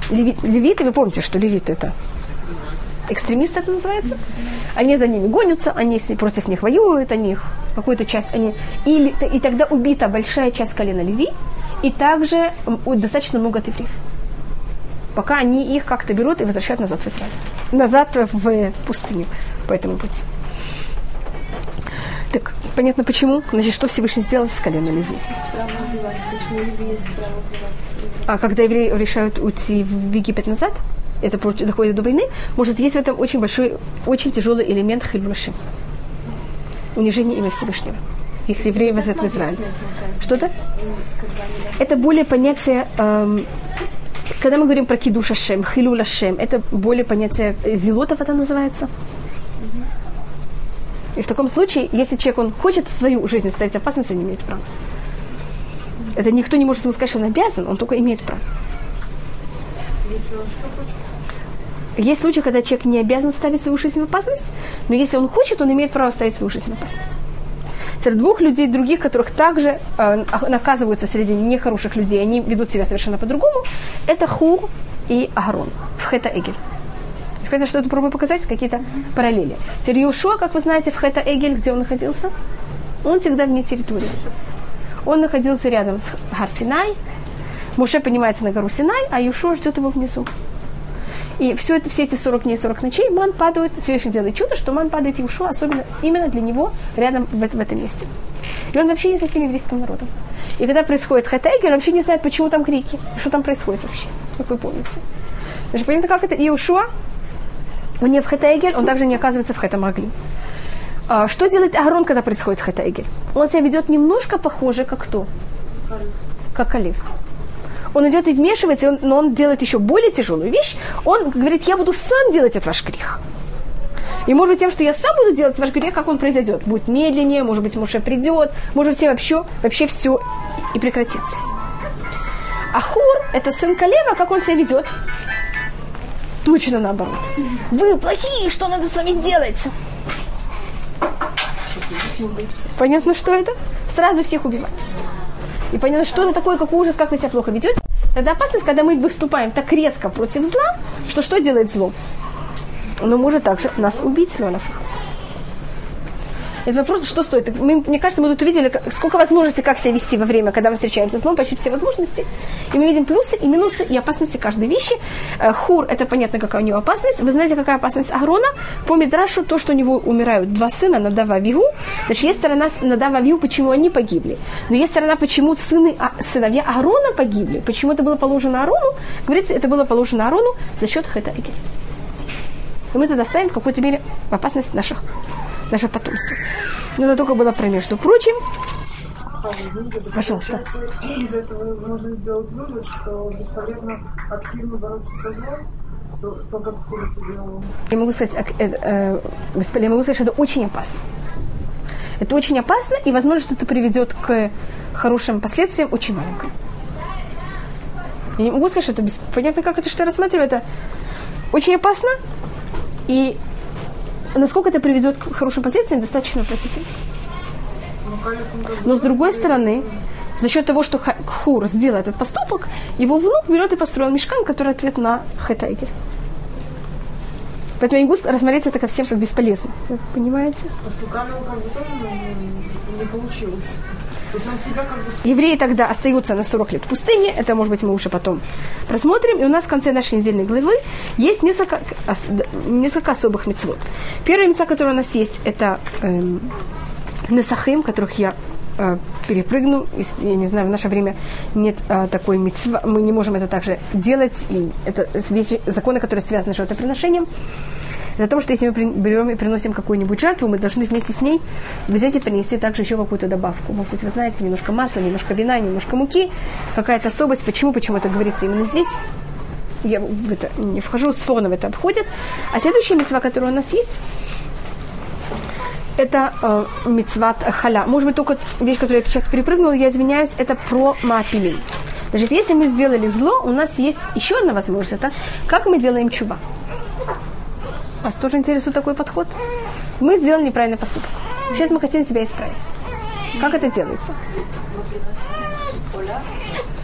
леви- левиты, вы помните, что левиты это экстремисты это называется, они за ними гонятся, они ней- против них воюют, они их, какую-то часть, они, или, и тогда убита большая часть колена Леви, и также достаточно много евреев. Пока они их как-то берут и возвращают назад в Израиль. Назад в пустыню по этому пути. Так, понятно почему? Значит, что Всевышний сделал с коленом Леви? Есть право убивать. Почему Леви есть право убивать? А когда евреи решают уйти в Египет назад, это доходит до войны, может, есть в этом очень большой, очень тяжелый элемент хильбраши. Унижение имя Всевышнего. Если евреи возвратят в Израиль. Что-то? Это более понятие, эм, когда мы говорим про кидуш Ашем, хилюл Ашем, это более понятие зелотов это называется. И в таком случае, если человек он хочет в свою жизнь ставить опасность, он не имеет права. Это никто не может ему сказать, что он обязан, он только имеет право. Есть случаи, когда человек не обязан ставить свою жизнь в опасность, но если он хочет, он имеет право ставить свою жизнь в опасность. Среди двух людей других, которых также э, наказываются среди нехороших людей, они ведут себя совершенно по-другому, это Хур и Агарон в Хета Эгель. Понятно, что это пробую показать, какие-то параллели. Теперь как вы знаете, в Хета Эгель, где он находился, он всегда вне территории. Он находился рядом с Гар Синай, Муше поднимается на гору Синай, а Иошуа ждет его внизу. И все, это, все эти 40 дней, 40 ночей ман падает, Всевышний делает чудо, что ман падает Иешуа, особенно именно для него, рядом в, в этом месте. И он вообще не со всем еврейским народом. И когда происходит хэтэгер, он вообще не знает, почему там крики, что там происходит вообще, как вы помните. Значит, понятно, как это Иешуа, он не в хэтэгер, он также не оказывается в хэтамагли. А, что делает Агарон, когда происходит хэтэгер? Он себя ведет немножко похоже, как кто? Как Калиф он идет и вмешивается, но он делает еще более тяжелую вещь. Он говорит, я буду сам делать этот ваш грех. И может быть тем, что я сам буду делать ваш грех, как он произойдет. Будет медленнее, может быть, Муше придет, может быть, вообще, вообще все и прекратится. А Хур, это сын Калева, как он себя ведет? Точно наоборот. Вы плохие, что надо с вами сделать? Понятно, что это? Сразу всех убивать. И понятно, что это такое, как ужас, как вы себя плохо ведете. Тогда опасность, когда мы выступаем так резко против зла, что что делает зло? Оно может также нас убить, Леонов. Это вопрос, что стоит. Мы, мне кажется, мы тут увидели, сколько возможностей, как себя вести во время, когда мы встречаемся с злом, почти все возможности. И мы видим плюсы и минусы и опасности каждой вещи. Э, Хур, это понятно, какая у него опасность. Вы знаете, какая опасность Агрона? По Мидрашу, то, что у него умирают два сына, Надава Вигу. Значит, есть сторона Надава Вигу, почему они погибли. Но есть сторона, почему сыны, а, сыновья Аарона погибли. Почему это было положено Аарону? Говорится, это было положено Аарону за счет Эгеля. И мы тогда ставим в какой-то мере в опасность наших, нашего потомства. Но это только было про между прочим. Пожалуйста. Из этого можно сделать вывод, что бесполезно активно бороться со злом, то, то как Хур это делал. Я могу сказать, э, э, я могу сказать, что это очень опасно. Это очень опасно, и возможно, что это приведет к хорошим последствиям очень маленьким. Я не могу сказать, что это без... понятно, как это, что я рассматриваю, это очень опасно, и насколько это приведет к хорошим последствиям, достаточно вопросительно. Но с другой стороны, за счет того, что Хур сделал этот поступок, его внук берет и построил мешкан, который ответ на Хетайгер. Поэтому я не могу рассмотреть это ко всем как бесполезно. Понимаете? А с Лукавио как бы тоже не получилось. Евреи тогда остаются на 40 лет в пустыне. Это, может быть, мы уже потом просмотрим. И у нас в конце нашей недельной главы есть несколько, несколько особых мецвод. Первая мецва, которая у нас есть, это эм, Несахим, которых я э, перепрыгну. Я не знаю, в наше время нет э, такой мецва. Мы не можем это также делать. И это вещи, законы, которые связаны с жертвоприношением. Это о том, что если мы берем и приносим какую-нибудь жертву, мы должны вместе с ней взять и принести также еще какую-то добавку. Может быть, вы знаете, немножко масла, немножко вина, немножко муки, какая-то особость. Почему? Почему это говорится именно здесь? Я в это не вхожу, с в это обходят. А следующая мецва, которая у нас есть, это э, мецват халя. Может быть, только вещь, которую я сейчас перепрыгнула, я извиняюсь, это про маапилим. Значит, если мы сделали зло, у нас есть еще одна возможность. Это как мы делаем чува. Вас тоже интересует такой подход? Мы сделали неправильный поступок. Сейчас мы хотим себя исправить. Как это делается?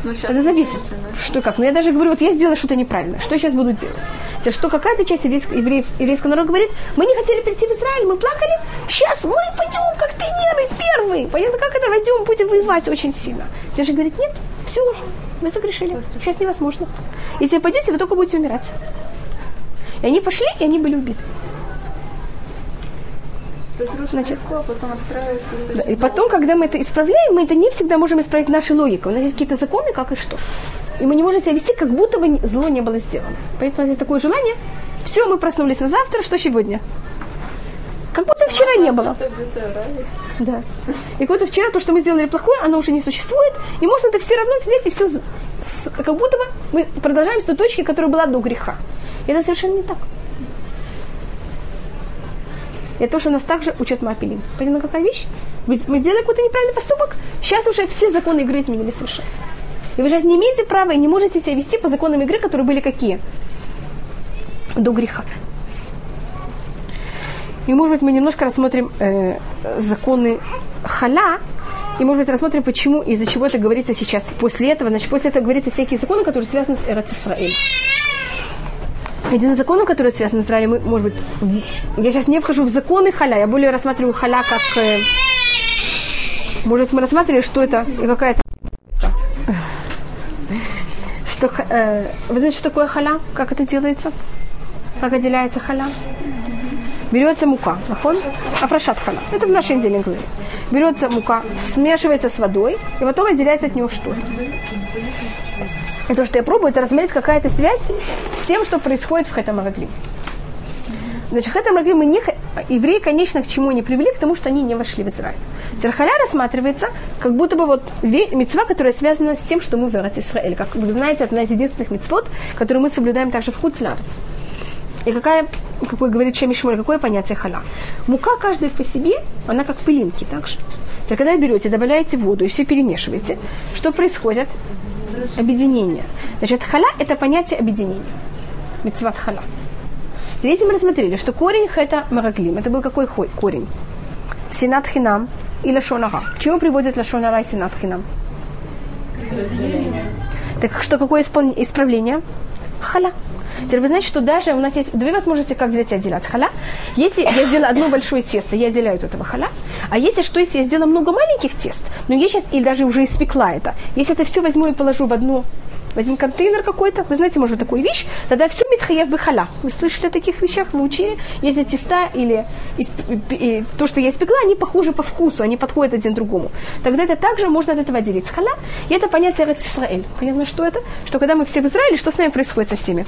Это зависит, что как. Но я даже говорю, вот я сделала что-то неправильно. Что я сейчас буду делать? Теперь, Что какая-то часть еврейского, евреев, еврейского народа говорит, мы не хотели прийти в Израиль, мы плакали, сейчас мы пойдем как пионеры первые. Понятно, как это войдем, будем воевать очень сильно. Те же говорит, нет, все уже, вы согрешили, сейчас невозможно. Если вы пойдете, вы только будете умирать. И они пошли, и они были убиты. Значит, легко, а потом отстраивать. Да, И потом, когда мы это исправляем, мы это не всегда можем исправить нашей логикой. У нас есть какие-то законы, как и что. И мы не можем себя вести, как будто бы зло не было сделано. Поэтому у нас есть такое желание. Все, мы проснулись на завтра, что сегодня? Как будто вчера не было. Да. И как будто вчера то, что мы сделали плохое, оно уже не существует. И можно это все равно взять и все, с- как будто бы мы продолжаем с той точки, которая была до греха. Это совершенно не так. Это то, что нас также учат Мапилим. Понимаете, какая вещь? Мы сделали какой-то неправильный поступок, сейчас уже все законы игры изменились совершенно. И вы сейчас не имеете права и не можете себя вести по законам игры, которые были какие? До греха. И, может быть, мы немножко рассмотрим э, законы халя, и, может быть, рассмотрим, почему и из-за чего это говорится сейчас. После этого, значит, после этого говорится всякие законы, которые связаны с Эрат Исраэль. Один из законов, который связан с Израилем, может быть, я сейчас не вхожу в законы халя, я более рассматриваю халя как... э, может, мы рассматривали, что это и какая-то... *sighs* Что, ха- э, вы знаете, что такое халя? Как это делается? Как отделяется халя? Берется мука, нахон, афрашат халя. Это в нашей недельной главе. Берется мука, смешивается с водой, и потом отделяется от нее что-то. И то, что я пробую, это разсмотреть какая-то связь с тем, что происходит в Хэтам Араглим. Значит, Хэтам Араглим мы не, евреи, конечно, к чему не привели, к тому, что они не вошли в Израиль. Терхаля рассматривается как будто бы вот мецва, которая связана с тем, что мы в Эрат Израиль. Как вы знаете, одна из единственных мецвод, которую мы соблюдаем также в Хуцларец. И какая, как вы говорите, Шемишмоль, какое понятие халя? Мука каждая по себе, она как пылинки также. Теперь, когда берете, добавляете воду и все перемешиваете, что происходит? Объединение. Значит, халя – это понятие объединения. Мецват. Теперь, если мы рассмотрели, что корень это мараглим, это был какой хой- корень? Синат хинам и лашонара. К чему приводит лашонара и синат хинам? Так что, какое исправление? Халя. Теперь вы знаете, что даже у нас есть две возможности, как взять и отделять халя. Если я сделала одно большое тесто, я отделяю от этого халя. А если что, если я сделала много маленьких тест, но я сейчас или даже уже испекла это, если это все возьму и положу в одну в один контейнер какой-то, вы знаете, может, такую вещь, тогда все митхаев бы халя. Вы слышали о таких вещах, вы учили? Если теста или то, что я испекла, они похожи по вкусу, они подходят один другому. Тогда это также можно от этого отделить халя. И это понятие Эрец Исраэль. Понятно, что это? Что когда мы все в Израиле, что с нами происходит со всеми?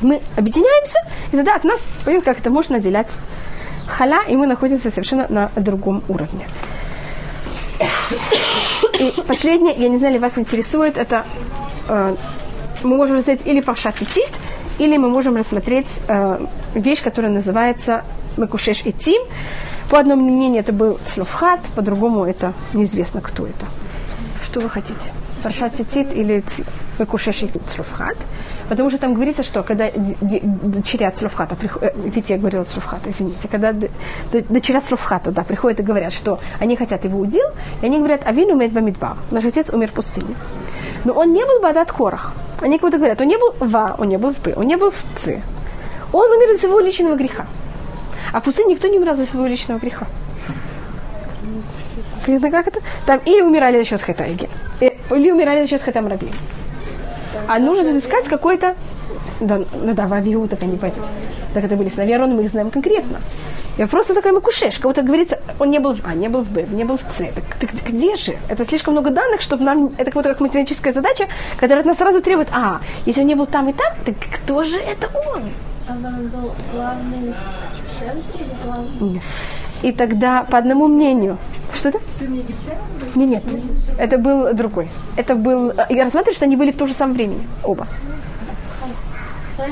Мы объединяемся, и тогда от нас, понятно, как это можно отделять халя, и мы находимся совершенно на другом уровне. И последнее, я не знаю, ли вас интересует, это э, мы можем рассмотреть или Паршат Тит, или мы можем рассмотреть э, вещь, которая называется Мекушеш и Тим. По одному мнению это был Цлофхат, по другому это неизвестно, кто это. Что вы хотите? Паршат Тит или Мекушеш и Цлофхат? Потому что там говорится, что когда дочеря Цлофхата, приход- э, видите, я говорила Цлофхата, извините, когда дочеря Цлофхата, да, приходят и говорят, что они хотят его удел, и они говорят, Авин умеет Бамидбар, наш отец умер в пустыне. Но он не был в Адат Корах. Они как будто говорят, он не был в А, он не был в П, он не был в Ц. Он умер из своего личного греха. А в пустыне никто не умирал за своего личного греха. Понятно, как это? Там или умирали за счет Хетайги, или умирали за счет Хетам Раби. А нужно искать какой-то... Да, ну да, в Авиу так они пойдут. Так это были сыновья Арона, мы их знаем конкретно. И вопрос такой Макушеш. Кого-то говорится, он не был в А, не был в Б, не был в С. Так, так где же? Это слишком много данных, чтобы нам... Это будто как математическая задача, которая от нас сразу требует, а, если он не был там и там, так кто же это он? А он был главный шеф или главный? И тогда, по одному мнению, что это? Нет, нет, это был другой. Это был... Я рассматриваю, что они были в то же самое время, оба. Э,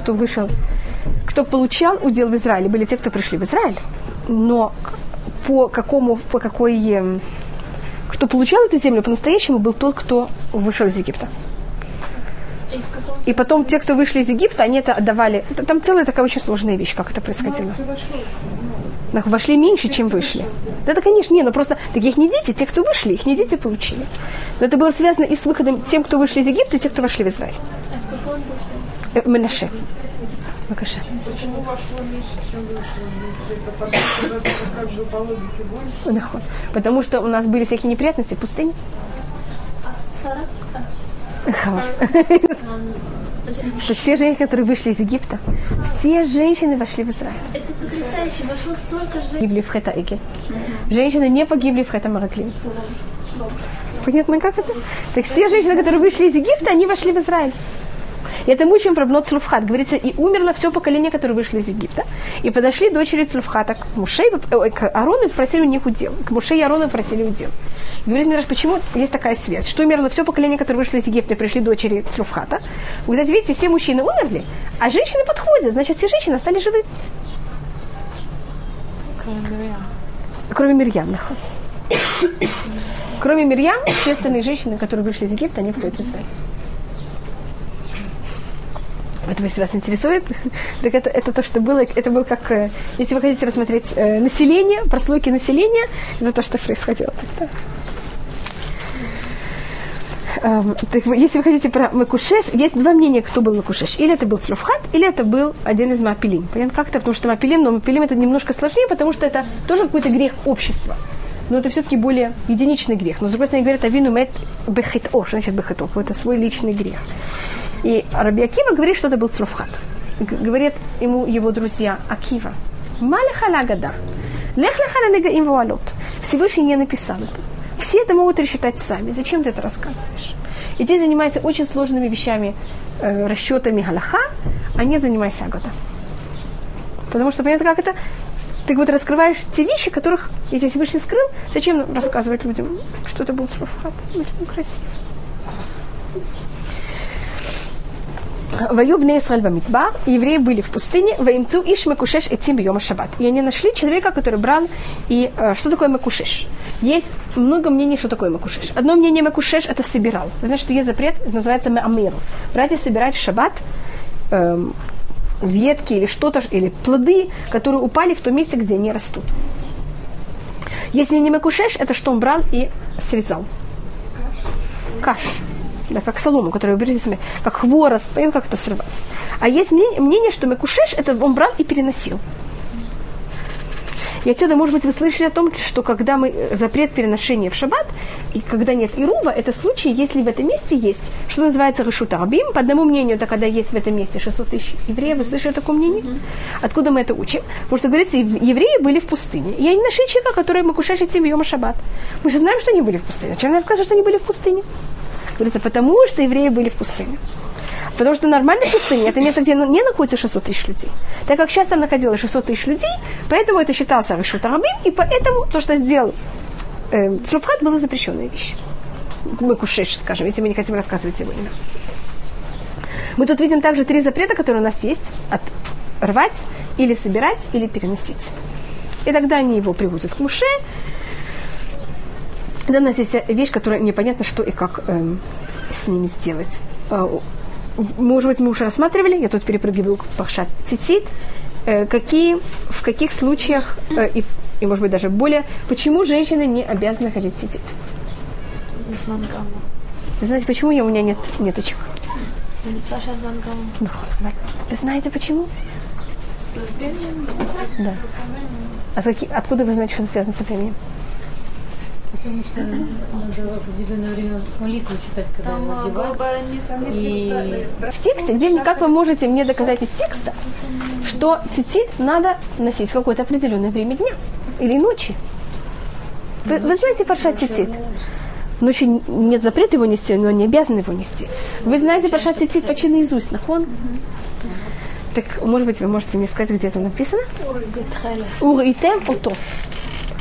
Кто вышел, кто получал удел в Израиле, были те, кто пришли в Израиль. Но по какому, по какой... эм, Кто получал эту землю по-настоящему, был тот, кто вышел из Египта. И потом те, кто вышли из Египта, они это отдавали. Там целая такая очень сложная вещь, как это происходило. Но вошли меньше, чем вышли. Да, да, конечно, не, но просто таких не дети, те, кто вышли, их не дети получили. Но это было связано и с выходом тем, кто вышли из Египта, и тех, кто вошли в Израиль. А с какого? Э, Менаше. Макаша. Почему вошло меньше, чем вышло? Ну, это как бы по логике больше. Потому что у нас были всякие неприятности в пустыне. Хава. Это все женщины, которые вышли из Египта, все женщины вошли в Израиль. Это потрясающе, вошло столько женщин. Погибли в Хета Женщины не погибли в Хета Мараклим. Понятно, как это? Так все женщины, которые вышли из Египта, они вошли в Израиль. И это мы учим про Бнот Цлуфхат. Говорится, и умерло все поколение, которое вышло из Египта. И подошли дочери Цлуфхата к Муше, ой, к Арону и попросили у них удел. К Муше и Арону просили удел. И говорит Мираж, почему есть такая связь? Что умерло все поколение, которое вышло из Египта, пришли дочери Цлуфхата. Вы знаете, видите, все мужчины умерли, а женщины подходят. Значит, все женщины стали живы. Кроме Мирьям. нахуй. Кроме Мирьям, все остальные женщины, которые вышли из Египта, они входят в Израиль. Это если вас интересует, *laughs* так это, это то, что было, это был как, э, если вы хотите рассмотреть э, население, прослойки населения, это то, что происходило тогда. Эм, так если вы хотите про Макушеш, есть два мнения, кто был Макушеш. Или это был Цлофхат, или это был один из Мапилим. Понятно, как это? Потому что Мапилим, но Мапилим это немножко сложнее, потому что это тоже какой-то грех общества. Но это все-таки более единичный грех. Но с другой стороны, говорят, Авину мет что значит бехет? Это свой личный грех. И Раби Акива говорит, что это был Цлофхат. Г- Говорят ему его друзья, Акива, маляха гада, лех леха негаим вуалот. Всевышний не написал это. Все это могут рассчитать сами. Зачем ты это рассказываешь? И ты занимайся очень сложными вещами, э, расчетами галаха, а не занимайся агата. Потому что, понятно, как это? Ты вот раскрываешь те вещи, которых, если Всевышний скрыл, зачем рассказывать людям, что это был Цлофхат? Это красиво. Вою бне Исраэль бамидбар, евреи были в пустыне, воимцу иш мекушеш этим бьема шаббат. И они нашли человека, который брал, и э, что такое мекушеш? Есть много мнений, что такое мекушеш. Одно мнение мекушеш это собирал. Вы знаете, что есть запрет, называется меамир. Брать и собирать в шаббат эм, ветки или что-то, или плоды, которые упали в том месте, где они растут. Если не мекушеш, это что он брал и срезал. Каш. Да, как солому, которую вы берете сами, как хворост, как это срывается. А есть мнение, мнение что Мекушеш, это он брал и переносил. И отсюда, может быть, вы слышали о том, что когда мы э, запрет переношения в шаббат, и когда нет ирува, это в случае, если в этом месте есть, что называется решут арбим. По одному мнению, это когда есть в этом месте 600 тысяч евреев. Вы слышали такое мнение? Откуда мы это учим? Потому что, говорится, ев- евреи были в пустыне. И они нашли человека, который Макушеш этим Йома Шаббат. Мы же знаем, что они были в пустыне. Чем нам сказать, что они были в пустыне? Говорится, потому что евреи были в пустыне. Потому что нормальная пустыня – это место, где не находится 600 тысяч людей. Так как сейчас там находилось 600 тысяч людей, поэтому это считался Решут Арабим, и поэтому то, что сделал э, Цруфхат, была запрещенная вещь. Мы кушеш, скажем, если мы не хотим рассказывать его имя. Мы тут видим также три запрета, которые у нас есть. От рвать, или собирать, или переносить. И тогда они его приводят к муше. Да, у нас есть вещь, которая непонятно, что и как эм, с ними сделать. А, Может быть, мы уже рассматривали, я тут перепрыгиваю к Пахшат Цицит, э, какие, в каких случаях, э, и, и, может быть, даже более, почему женщины не обязаны ходить в цицит. Вы знаете, почему я, у меня нет неточек? Ну, Вы знаете, почему? Да. А с каки- откуда вы знаете, что это связано со временем? Потому что надо определенное время молитву читать, когда Там его а, одевают. там И В тексте, где как вы можете мне доказать из текста, что цицит надо носить в какое-то определенное время дня или ночи. Вы, вы знаете паршат цицит? Ночью нет запрета его нести, но не обязаны его нести. Вы знаете паршат цицит почти наизусть, нахон? Так, может быть, вы можете мне сказать, где это написано? Ураитем ото.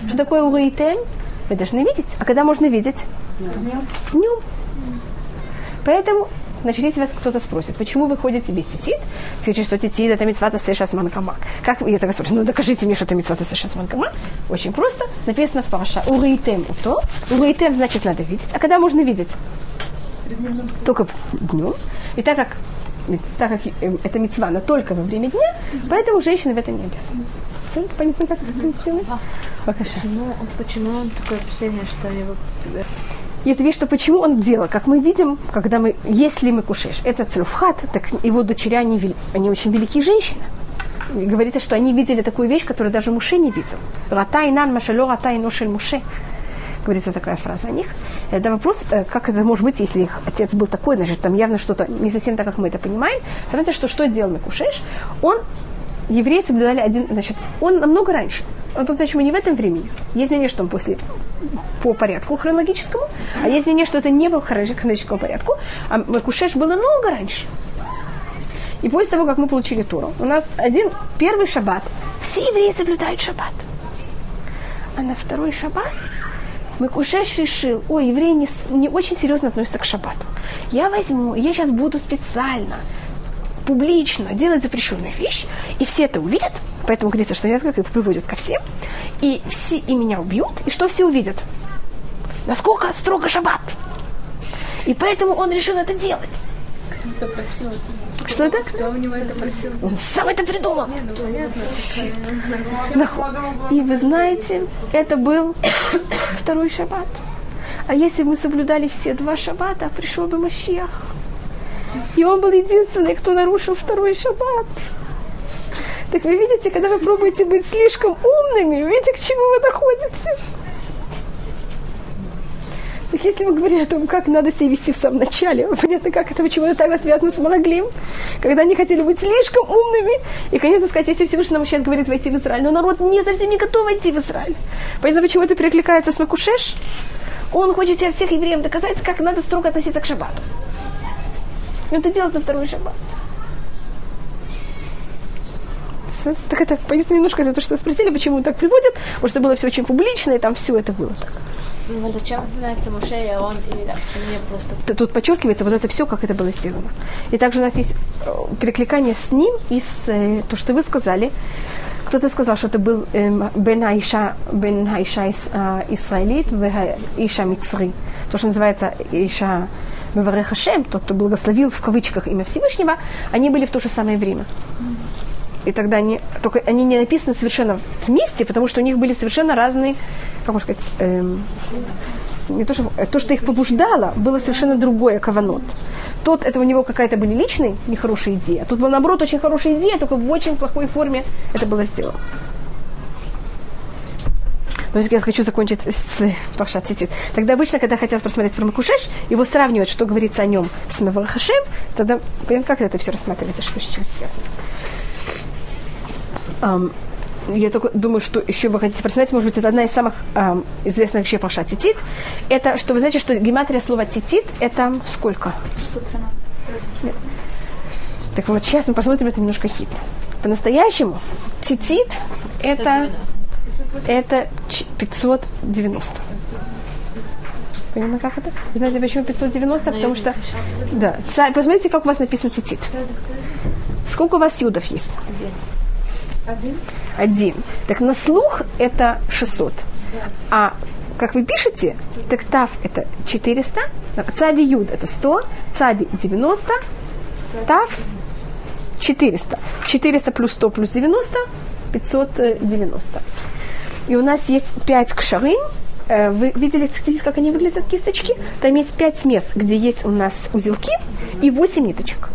Что такое ураитем? Вы должны видеть. А когда можно видеть? Днем. Поэтому, значит, если вас кто-то спросит, почему вы ходите без тетит, скажите, что тетит это митцвата сэшас манкама. Как вы, я так спрашиваю, ну докажите мне, что это митцвата сэшас манкама. Очень просто. Написано в Паша урейтем уто. Урейтем значит надо видеть. А когда можно видеть? Только днем. И так как так как э, это мецва, но только во время дня, поэтому женщины в этом не обязаны. Все понятно, как это сделать? Покажи. Почему, почему он такое впечатление, что его И это вещь, что почему он делал. Как мы видим, когда мы, если мы кушаешь, это целюфхат, так его дочери, они, вели- они очень великие женщины. И говорится, что они видели такую вещь, которую даже Муше не видел. Ратай нан машалё ратай ношель Муше. Говорится такая фраза о них. Это вопрос, э, как это может быть, если их отец был такой, значит, там явно что-то не совсем так, как мы это понимаем. Потому что что делал Мекушеш? Он евреи соблюдали один, значит, он намного раньше. Он по-настоящему не в этом времени. Есть мнение, что он после по порядку хронологическому, а есть мнение, что это не по хронологическому порядку, а Макушеш был намного раньше. И после того, как мы получили Туру, у нас один первый шаббат. Все евреи соблюдают шаббат. А на второй шаббат Макушеш решил, ой, евреи не, не очень серьезно относятся к шаббату. Я возьму, я сейчас буду специально публично делать запрещенную вещь, и все это увидят, поэтому говорится, что я как приводят ко всем, и все и меня убьют, и что все увидят? Насколько строго шаббат. И поэтому он решил это делать. кто просил? Что это? Кто у него это просил? Он сам это придумал. Ну, понятно. И вы знаете, это был *coughs* второй шаббат. А если бы мы соблюдали все два шаббата, пришел бы Машиах. И он был единственный, кто нарушил второй шаббат. Так вы видите, когда вы пробуете быть слишком умными, видите, к чему вы доходите. Так если мы говорим о том, как надо себя вести в самом начале, понятно, как это почему-то так связано с Мараглим, когда они хотели быть слишком умными, и, конечно, сказать, если Всевышний нам сейчас говорит войти в Израиль, но народ не совсем не готов войти в Израиль. Поэтому почему это перекликается с Макушеш? Он хочет сейчас всех евреям доказать, как надо строго относиться к шаббату. И он это делает на второй шаббат. Так это, понятно, немножко это то, что спросили, почему так приводят, потому что было все очень публично, и там все это было так. Ну, вот о чем знается Муше, и он, или да, мне просто... Тут подчеркивается вот это все, как это было сделано. И также у нас есть э, перекликание с ним и с э, то, что вы сказали. Кто-то сказал, что это был эм, Бен Айша, Бен Айша ис- а, Исраилит, Иша Мицри. То, что называется Иша Меварех Хашем, тот, кто благословил в кавычках имя Всевышнего, они были в то же самое время. И тогда они, только они не написаны совершенно вместе, потому что у них были совершенно разные, как можно сказать, эм, не то, что, то, что их побуждало, было совершенно другое каванот. Тот, это у него какая-то были личные нехорошие идеи, а тут была, наоборот, очень хорошая идея, только в очень плохой форме это было сделано. Но я хочу закончить с Пашат Цитит. Тогда обычно, когда хотят просмотреть про Макушеш, его сравнивают, что говорится о нем с Маврахашем, тогда понятно, как это все рассматривается, что с чем связано. Ам, я только думаю, что еще вы хотите просмотреть, может быть, это одна из самых ам, известных еще Паша Титит. Это, что вы знаете, что гематрия слова Титит, это сколько? 613. Так вот, сейчас мы посмотрим это немножко хитро. По-настоящему Титит это, это ч- 590. Понятно, как это? Вы знаете, почему 590? Потому что... Да. Посмотрите, как у вас написан цитит. Сколько у вас юдов есть? Один. Так на слух это 600. А как вы пишете, так тав это 400, цаби юд это 100, цаби 90, тав 400. 400 плюс 100 плюс 90, 590. И у нас есть 5 кшарым. Э, Вы видели, как они выглядят, кисточки? Там есть 5 мест, где есть у нас узелки и 8 ниточек.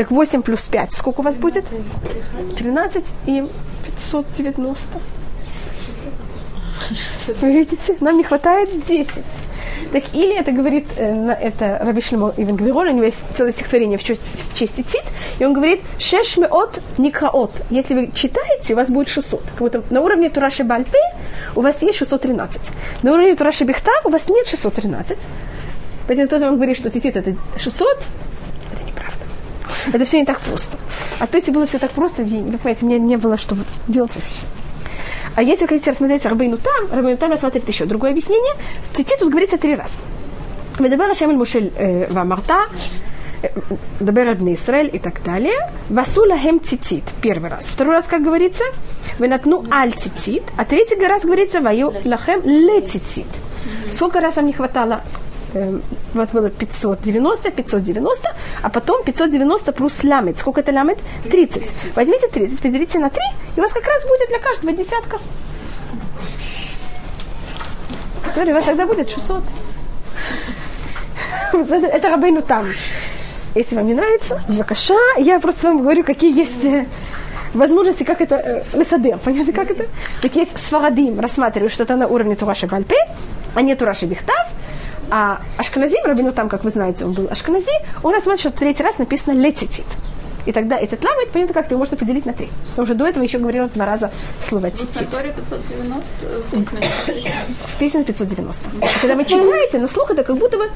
Так 8 плюс 5. Сколько у вас будет? 13 и 590. Вы видите? Нам не хватает 10. Так или это говорит, э, это Раби Шлемо Ивен Гвирон, у него есть целое стихотворение в честь, в честь Тит, и он говорит, шешмеот никраот. Если вы читаете, у вас будет 600. Как будто на уровне Тураши Бальпе у вас есть 613. На уровне Тураши Бехтав у вас нет 613. Поэтому кто-то вам говорит, что Титит это 600, это неправда. *laughs* Это все не так просто. А то, если было все так просто, вы вы понимаете, мне не было что делать вообще. А если вы хотите рассмотреть Рабейну там, Рабейну там рассмотреть еще другое объяснение. В Цити тут говорится три раза. Медабер Ашем Мушель Вамарта, Дабер аль Бней Исраэль и так далее. Васула хем цитит. Первый раз. Второй раз, как говорится, вынатну аль цитит. А третий раз говорится ваю лахем ле цитит. Сколько раз вам не хватало? Эм, Вот было 590, 590, а потом 590 плюс лямет. Сколько это лямет? 30. Возьмите 30, поделите на 3, и у вас как раз будет для каждого десятка. Смотри, у вас тогда будет 600. *laughs* Это Рабейну там. Если вам не нравится, Бакаша, я просто вам говорю, какие есть э, возможности, как это э, Лесадер, *laughs* понятно, как это? Так есть Сфарадим, рассматривают что-то на уровне Тураши Бальпе, а не Тураши Бихтав, а Ашканазим, Рабину там, как вы знаете, он был Ашканази, он рассматривает, что в третий раз написано Летитит. И тогда этот ламет, понятно, как-то его можно поделить на три. Потому что до этого еще говорилось два раза слово титит. Торе 590, в письме В письме 590. А когда вы читаете, на слух это как будто бы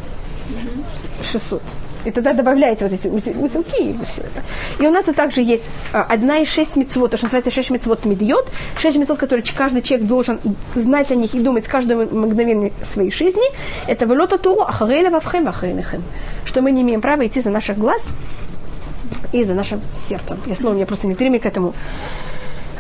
600. И тогда добавляете вот эти узелки и все это. И у нас тут также есть а, одна из шесть мецвод, то, что называется шесть мецвод медиот. Шесть мецвод, которые каждый человек должен знать о них и думать каждое мгновение своей жизни. Это велота туру ахарейла вавхем ахарейнехем. Что мы не имеем права идти за наших глаз и за нашим сердцем. Я снова, у меня просто нет времени к этому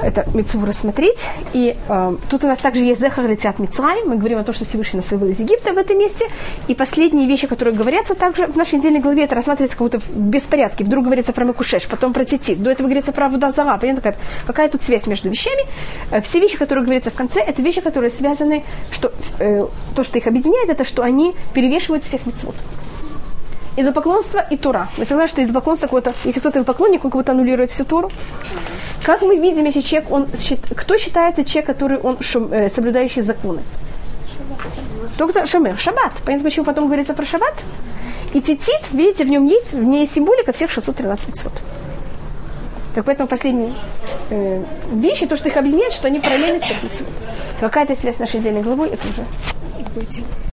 это Мицву рассмотреть. И э, тут у нас также есть Зехар летят Мицрай. Мы говорим о том, что Всевышний нас вывел из Египта в этом месте. И последние вещи, которые говорятся также в нашей недельной главе, это рассматривается как будто в беспорядке. Вдруг говорится про Мекушеш, потом про Титит. До этого говорится про Вудазара. Понятно, как, какая тут связь между вещами. Э, все вещи, которые говорятся в конце, это вещи, которые связаны, что э, то, что их объединяет, это что они перевешивают всех мецвод. Идолопоклонство и Тура. Вы согласны, что идолопоклонство какое-то, если кто-то идолопоклонник, он как будто аннулирует всю Туру? Как мы видим, если человек, он, кто считается человек, который он шум- э, соблюдающий законы? Только шумер, шаббат. Понятно, почему потом говорится про шаббат? И титит, видите, в нем есть, в ней есть символика всех 613 митцвот. Так поэтому последние э, вещи, то, что их объединяет, что они параллельны всех митцвот. Какая-то связь с нашей отдельной главой, это уже.